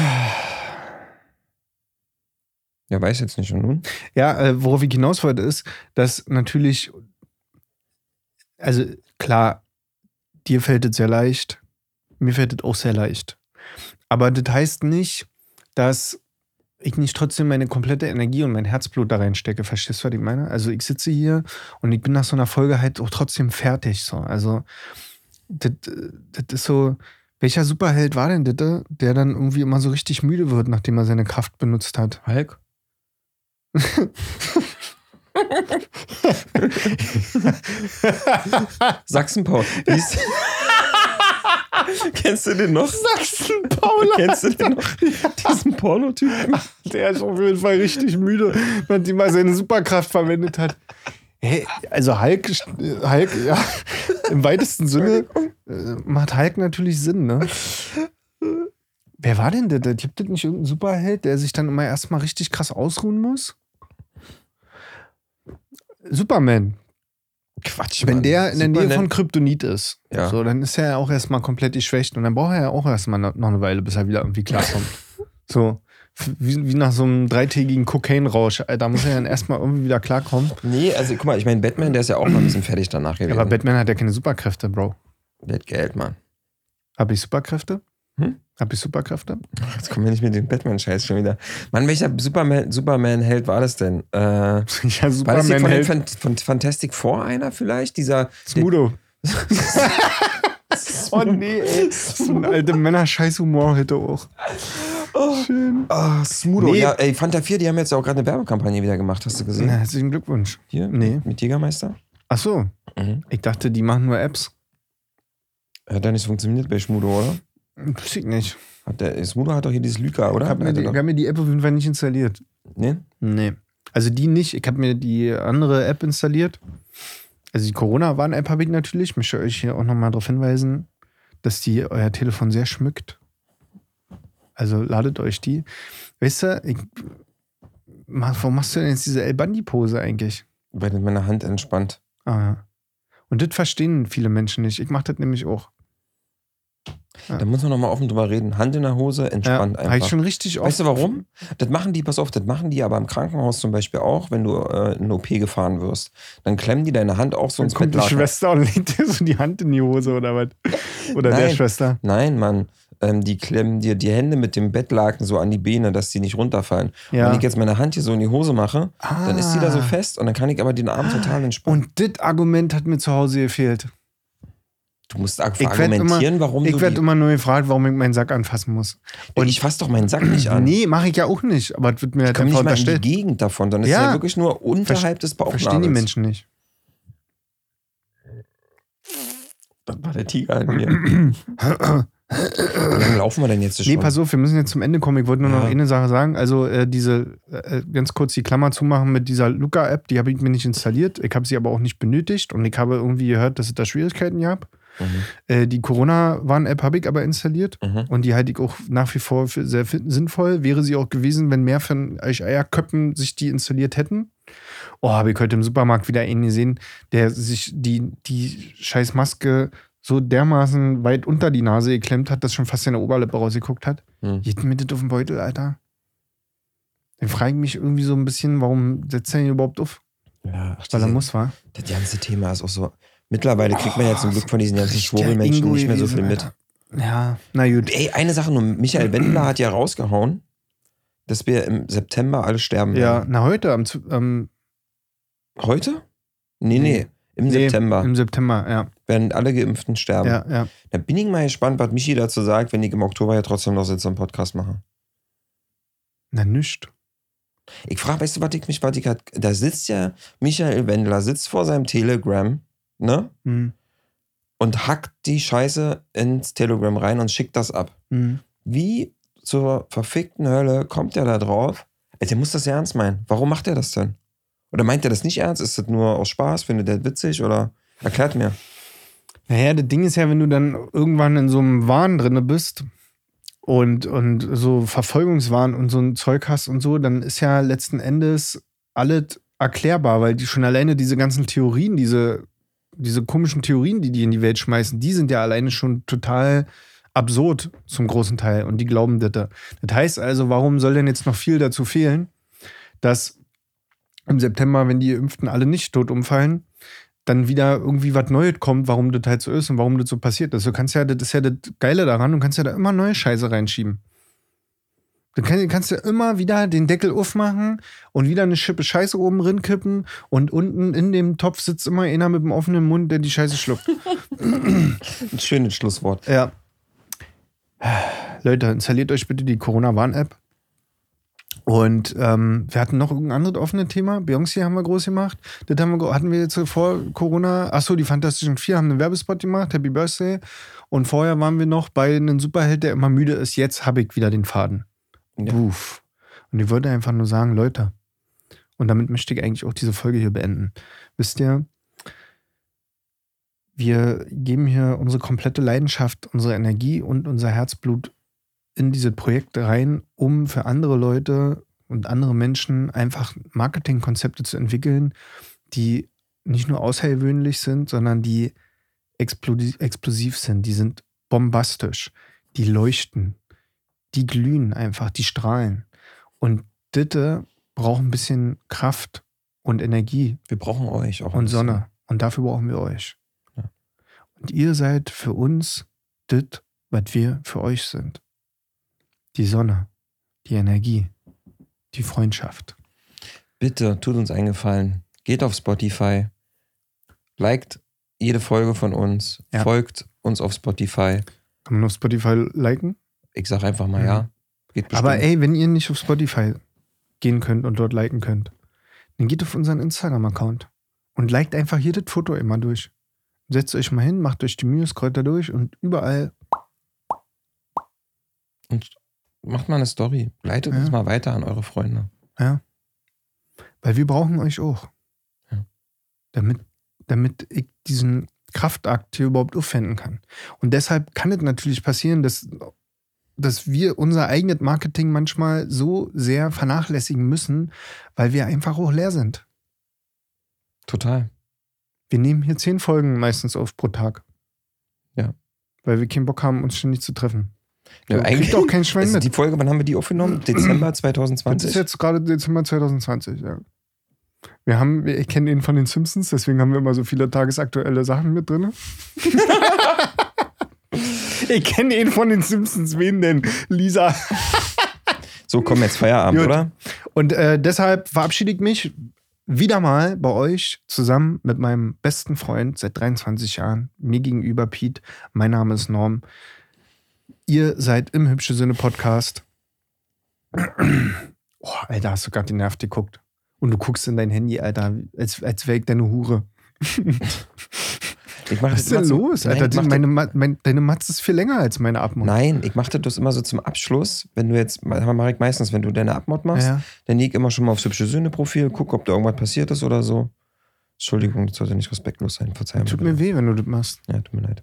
Ja, weiß jetzt nicht. Und nun? Ja, äh, worauf ich hinaus wollte, ist, dass natürlich, also klar, dir fällt es sehr leicht, Mir fällt das auch sehr leicht. Aber das heißt nicht, dass ich nicht trotzdem meine komplette Energie und mein Herzblut da reinstecke. Verstehst du, was ich meine? Also ich sitze hier und ich bin nach so einer Folge halt auch trotzdem fertig. So. Also das, das ist so, welcher Superheld war denn das, der dann irgendwie immer so richtig müde wird, nachdem er seine Kraft benutzt hat? Hulk? Sachsen-Paul. Kennst du den noch? Sachsen-Paul. Kennst du den noch? Diesen Pornotypen? Der ist auf jeden Fall richtig müde, nachdem er seine Superkraft verwendet hat. Hey, also Hulk, Hulk, ja, im weitesten Sinne äh, macht Hulk natürlich Sinn, ne? Wer war denn der? der? Gibt es nicht irgendeinen Superheld, der sich dann immer erstmal richtig krass ausruhen muss? Superman. Quatsch, Wenn Mann. der in der Nähe von Kryptonit ist, Ja. so, dann ist er ja auch erstmal komplett geschwächt und dann braucht er ja auch erstmal noch eine Weile, bis er wieder irgendwie klarkommt. so, wie, wie nach so einem dreitägigen Kokainrausch. Äh, Da muss er dann erstmal irgendwie wieder klarkommen. Nee, also guck mal, ich meine, Batman, der ist ja auch mal ein bisschen fertig danach gewesen. Aber Batman hat ja keine Superkräfte, Bro. Der hat Geld, Mann. Hab ich Superkräfte? Hm? Hab ich Superkräfte? Jetzt kommen wir nicht mit dem Batman-Scheiß schon wieder. Mann, welcher Superman- Superman-Held war das denn? Äh, war ja, das hier Superman von, den hält Fan- von Fantastic Four einer vielleicht? Dieser. Smudo. oh nee, ey. So ein alter Männer-Scheiß-Humor hätte auch. Schön. Ah, Smudo. Nee. Ja, ey, Fanta 4, die haben jetzt auch gerade eine Werbekampagne wieder gemacht, hast du gesehen? Na, herzlichen Glückwunsch. Hier? Nee. Mit Jägermeister? Ach so. Mhm. Ich dachte, die machen nur Apps. Hat ja nicht funktioniert bei Schmudo, oder? Weiß ich nicht. Hat der, Smudo hat doch hier dieses Lyca, oder? Ich habe mir, die- hab mir die App auf jeden Fall nicht installiert. nee? Nee. Also die nicht. Ich habe mir die andere App installiert. Also die Corona-Warn-App habe ich natürlich. Ich möchte euch hier auch nochmal darauf hinweisen, dass die euer Telefon sehr schmückt. Also ladet euch die. Weißt du, ich, warum machst du denn jetzt diese El Bandi-Pose eigentlich? Weil das meine Hand entspannt. Ah, ja. Und das verstehen viele Menschen nicht. Ich mache das nämlich auch. Da muss man nochmal offen drüber reden. Hand in der Hose, Ja, entspannt habe ich einfach. schon richtig oft. Weißt du warum? Das machen die, pass auf, das machen die aber im Krankenhaus zum Beispiel auch, wenn du äh, in eine OP gefahren wirst. Dann klemmen die deine Hand auch so Dann ins kommt die Bettlaken. Schwester und legt dir so die Hand in die Hose oder was? Oder der Nein. Schwester. Nein, Mann. Ähm, die klemmen dir die Hände mit dem Bettlaken so an die Beine, dass die nicht runterfallen. Ja. Und wenn ich jetzt meine Hand hier so in die Hose mache, dann ist die da so Ah. fest und dann kann ich aber den Arm total entspannen. Und das Argument hat mir zu Hause gefehlt. Du musst argumentieren, immer- warum Ich du werde immer nur gefragt, warum ich meinen Sack anfassen muss. und ich fasse doch meinen Sack nicht an. Nee, mache ich ja auch nicht. Aber es wird mir ich halt einfach in die unterstellt. Gegend davon, sondern es Ja. ist ja wirklich nur unterhalb des Bauchnabels. Verstehen die Menschen nicht. Das war der Tiger in mir. Wie lange laufen wir denn jetzt schon? Nee, pass auf, wir müssen jetzt zum Ende kommen. Ich wollte nur noch Ja. eine Sache sagen. Also äh, diese, äh, ganz kurz die Klammer zumachen mit dieser Luca-App, die habe ich mir nicht installiert. Ich habe sie aber auch nicht benötigt und ich habe irgendwie gehört, dass es da Schwierigkeiten gab. Mhm. Äh, die Corona-Warn-App habe ich aber installiert Mhm. und die halte ich auch nach wie vor für sehr sinnvoll. Wäre sie auch gewesen, wenn mehr von euch Eierköppen sich die installiert hätten. Oh, habe ich heute im Supermarkt wieder einen gesehen, der sich die, die scheiß Maske so dermaßen weit unter die Nase geklemmt hat, dass schon fast seine Oberlippe rausgeguckt hat. Mhm. Mir das auf den Beutel, Alter? Dann frage ich mich irgendwie so ein bisschen, warum setzt er ihn überhaupt auf? Ja, ach, Weil er diese- muss, wa? Das ganze Thema ist auch so. Mittlerweile kriegt man ja zum Glück von diesen ganzen Schwurbelmenschen nicht mehr so viel mit. Ja, na gut. Ey, eine Sache nur. Michael Wendler hat ja rausgehauen, dass wir im September alle sterben Ja, werden. na heute am, am Heute? Nee, nee. Im nee, September Im September, ja. werden alle Geimpften sterben. Ja, ja. Da bin ich mal gespannt, was Michi dazu sagt, wenn ich im Oktober ja trotzdem noch sitze und Podcast mache. Na, nischt. Ich frage, weißt du, was ich mich, was ich hat, da sitzt ja Michael Wendler, sitzt vor seinem Telegram, ne? Hm. Und hackt die Scheiße ins Telegram rein und schickt das ab. Hm. Wie zur verfickten Hölle kommt er da drauf? Ey, der muss das ja ernst meinen. Warum macht er das denn? Oder meint er das nicht ernst? Ist das nur aus Spaß? Findet er das witzig? Oder erklärt mir. Naja, das Ding ist ja, wenn du dann irgendwann in so einem Wahn drinne bist und, und so Verfolgungswahn und so ein Zeug hast und so, dann ist ja letzten Endes alles erklärbar, weil die schon alleine diese ganzen Theorien, diese, diese komischen Theorien, die die in die Welt schmeißen, die sind ja alleine schon total absurd zum großen Teil und die glauben das. da. Das heißt also, warum soll denn jetzt noch viel dazu fehlen, dass im September, wenn die Impften alle nicht tot umfallen, dann wieder irgendwie was Neues kommt, warum das halt so ist und warum das so passiert ist. Du kannst ja, das ist ja das Geile daran, du kannst ja da immer neue Scheiße reinschieben. Du kannst, ja immer wieder den Deckel aufmachen und wieder eine Schippe Scheiße oben drin kippen und unten in dem Topf sitzt immer einer mit dem offenen Mund, der die Scheiße schluckt. Ein schönes Schlusswort. Ja. Leute, installiert euch bitte die Corona-Warn-App. Und ähm, wir hatten noch irgendein anderes offene Thema. Beyoncé haben wir groß gemacht. Das haben wir, hatten wir jetzt vor Corona. Achso, die Fantastischen Vier haben einen Werbespot gemacht. Happy Birthday. Und vorher waren wir noch bei einem Superheld, der immer müde ist. Jetzt habe ich wieder den Faden. Ja. Und ich wollte einfach nur sagen, Leute, und damit möchte ich eigentlich auch diese Folge hier beenden. Wisst ihr, wir geben hier unsere komplette Leidenschaft, unsere Energie und unser Herzblut in diese Projekte rein, um für andere Leute und andere Menschen einfach Marketingkonzepte zu entwickeln, die nicht nur außergewöhnlich sind, sondern die explosiv sind. Die sind bombastisch. Die leuchten. Die glühen einfach. Die strahlen. Und Ditte braucht ein bisschen Kraft und Energie Wir brauchen euch auch. und bisschen. Sonne. Und dafür brauchen wir euch. Ja. Und ihr seid für uns das, was wir für euch sind. Die Sonne, die Energie, die Freundschaft. Bitte, tut uns einen Gefallen. Geht auf Spotify. Liked jede Folge von uns. Ja. Folgt uns auf Spotify. Kann man auf Spotify liken? Ich sag einfach mal Mhm. ja. Geht bestimmt. Aber ey, wenn ihr nicht auf Spotify gehen könnt und dort liken könnt, dann geht auf unseren Instagram-Account und liked einfach hier das Foto immer durch. Setzt euch mal hin, macht euch die Mühe, scrollt da durch und überall Und macht mal eine Story. Leitet Ja. uns mal weiter an eure Freunde. Ja. Weil wir brauchen euch auch. Ja. Damit, damit ich diesen Kraftakt hier überhaupt aufwenden kann. Und deshalb kann es natürlich passieren, dass, dass wir unser eigenes Marketing manchmal so sehr vernachlässigen müssen, weil wir einfach auch leer sind. Total. Wir nehmen hier zehn Folgen meistens auf pro Tag. Ja. Weil wir keinen Bock haben, uns ständig zu treffen. Ja, kriegt auch kein Schwein Also mit. die Folge, wann haben wir die aufgenommen? Dezember Das ist 2020. jetzt gerade Dezember 2020, ja. Wir haben, ich kenne ihn von den Simpsons, deswegen haben wir immer so viele tagesaktuelle Sachen mit drin. ich kenne ihn von den Simpsons, wen denn? Lisa. So, komm jetzt Feierabend, Gut. oder? Und äh, deshalb verabschiede ich mich wieder mal bei euch zusammen mit meinem besten Freund seit 23 Jahren, mir gegenüber Pete. Mein Name ist Norm. Ihr seid im Hübsche Sinne Podcast. Oh, Alter, hast du gerade den Nerv geguckt. Und du guckst in dein Handy, Alter, als, als wäre ich deine Hure. Ich mach Was ist denn los, Nein, Alter? ich Die, meine, Ma- mein, deine Matze ist viel länger als meine Abmod. Nein, ich mache das immer so zum Abschluss. Wenn du jetzt, mache ich meistens, wenn du deine Abmod machst, Ja. dann lieg immer schon mal aufs hübsche Söhne-Profil, guck, ob da irgendwas passiert ist oder so. Entschuldigung, das sollte nicht respektlos sein. Verzeihung. Tut bitte. mir weh, wenn du das machst. Ja, tut mir leid.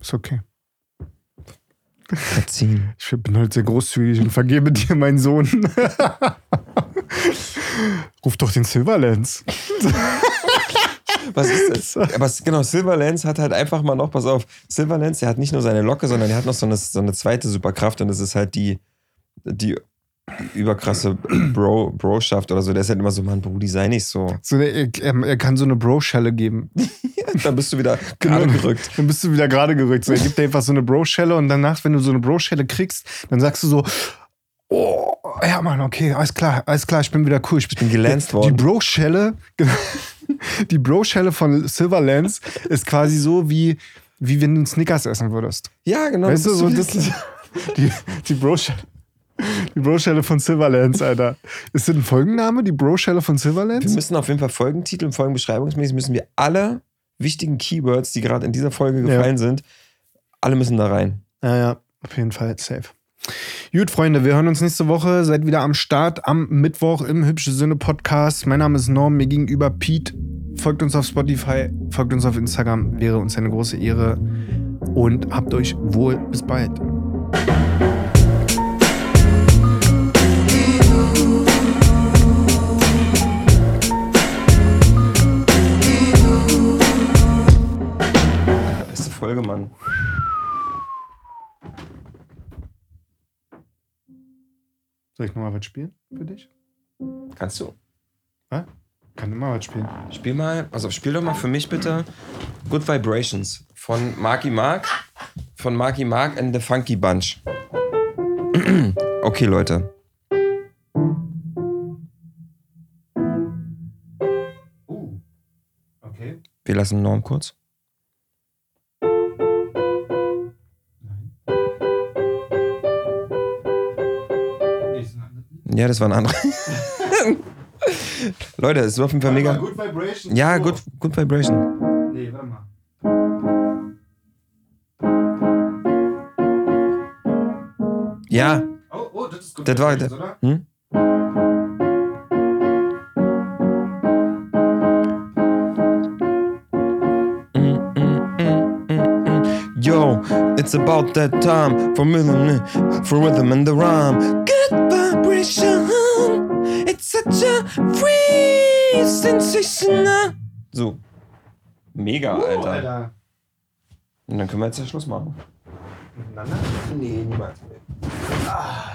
Ist okay. Verziehen. Ich bin halt sehr großzügig und vergebe dir meinen Sohn. Ruf doch den Silverlands. Was ist das? Aber genau, Silverlands hat halt einfach mal noch, pass auf, Silverlands, der hat nicht nur seine Locke, sondern der hat noch so eine, so eine zweite Superkraft und das ist halt die, die überkrasse Bro, Bro-Schaft oder so. Der ist halt immer so, Mann, Brudi, sei nicht so. So eine, er, er kann so eine Bro-Schelle geben. Dann bist du wieder gerade Genau. gerückt. Dann bist du wieder gerade gerückt. So, er gibt dir einfach so eine Bro-Schelle und danach, wenn du so eine Bro-Schelle kriegst, dann sagst du so, oh, ja Mann, okay, alles klar, alles klar, ich bin wieder cool. Ich bin gelanced Die worden. Bro-Schelle, genau, die Bro-Schelle von Silverlands ist quasi so wie, wie wenn du Snickers essen würdest. Ja, genau. Weißt du, so das die, die Bro-Schelle. Die Bro-Schelle von Silverlands, Alter. Ist das ein Folgenname, die Bro-Schelle von Wir Silverlands? müssen auf jeden Fall Folgentitel und Folgenbeschreibungsmäßig müssen wir alle wichtigen Keywords, die gerade in dieser Folge gefallen sind, alle müssen da rein. Ja, ja, auf jeden Fall safe. Gut, Freunde, wir hören uns nächste Woche. Seid wieder am Start am Mittwoch im Hübsche Sinne Podcast. Mein Name ist Norm, mir gegenüber Pete. Folgt uns auf Spotify, folgt uns auf Instagram, wäre uns eine große Ehre. Und habt euch wohl. Bis bald. Folge, Mann. Soll ich nochmal was spielen für dich? Kannst du? Was? Kann immer was spielen. Spiel mal, also spiel doch mal für mich bitte Good Vibrations von Marky Mark. Von Marky Mark and the Funky Bunch. okay, Leute. Uh. Okay. Wir lassen Norm kurz. Ja, das war ein anderer. Leute, es ist auf jeden Fall mega. Good Vibration. Ja, good, good Vibration. Nee, warte mal. Ja, Oh, oh, das ist Good Das war- Vibrations, oder? Hm? Yo, it's about that time for rhythm, for rhythm and the rhyme. So, mega, Oh, Alter. Alter. Und dann können wir jetzt ja Schluss machen. Miteinander? Nee, niemals. Ah.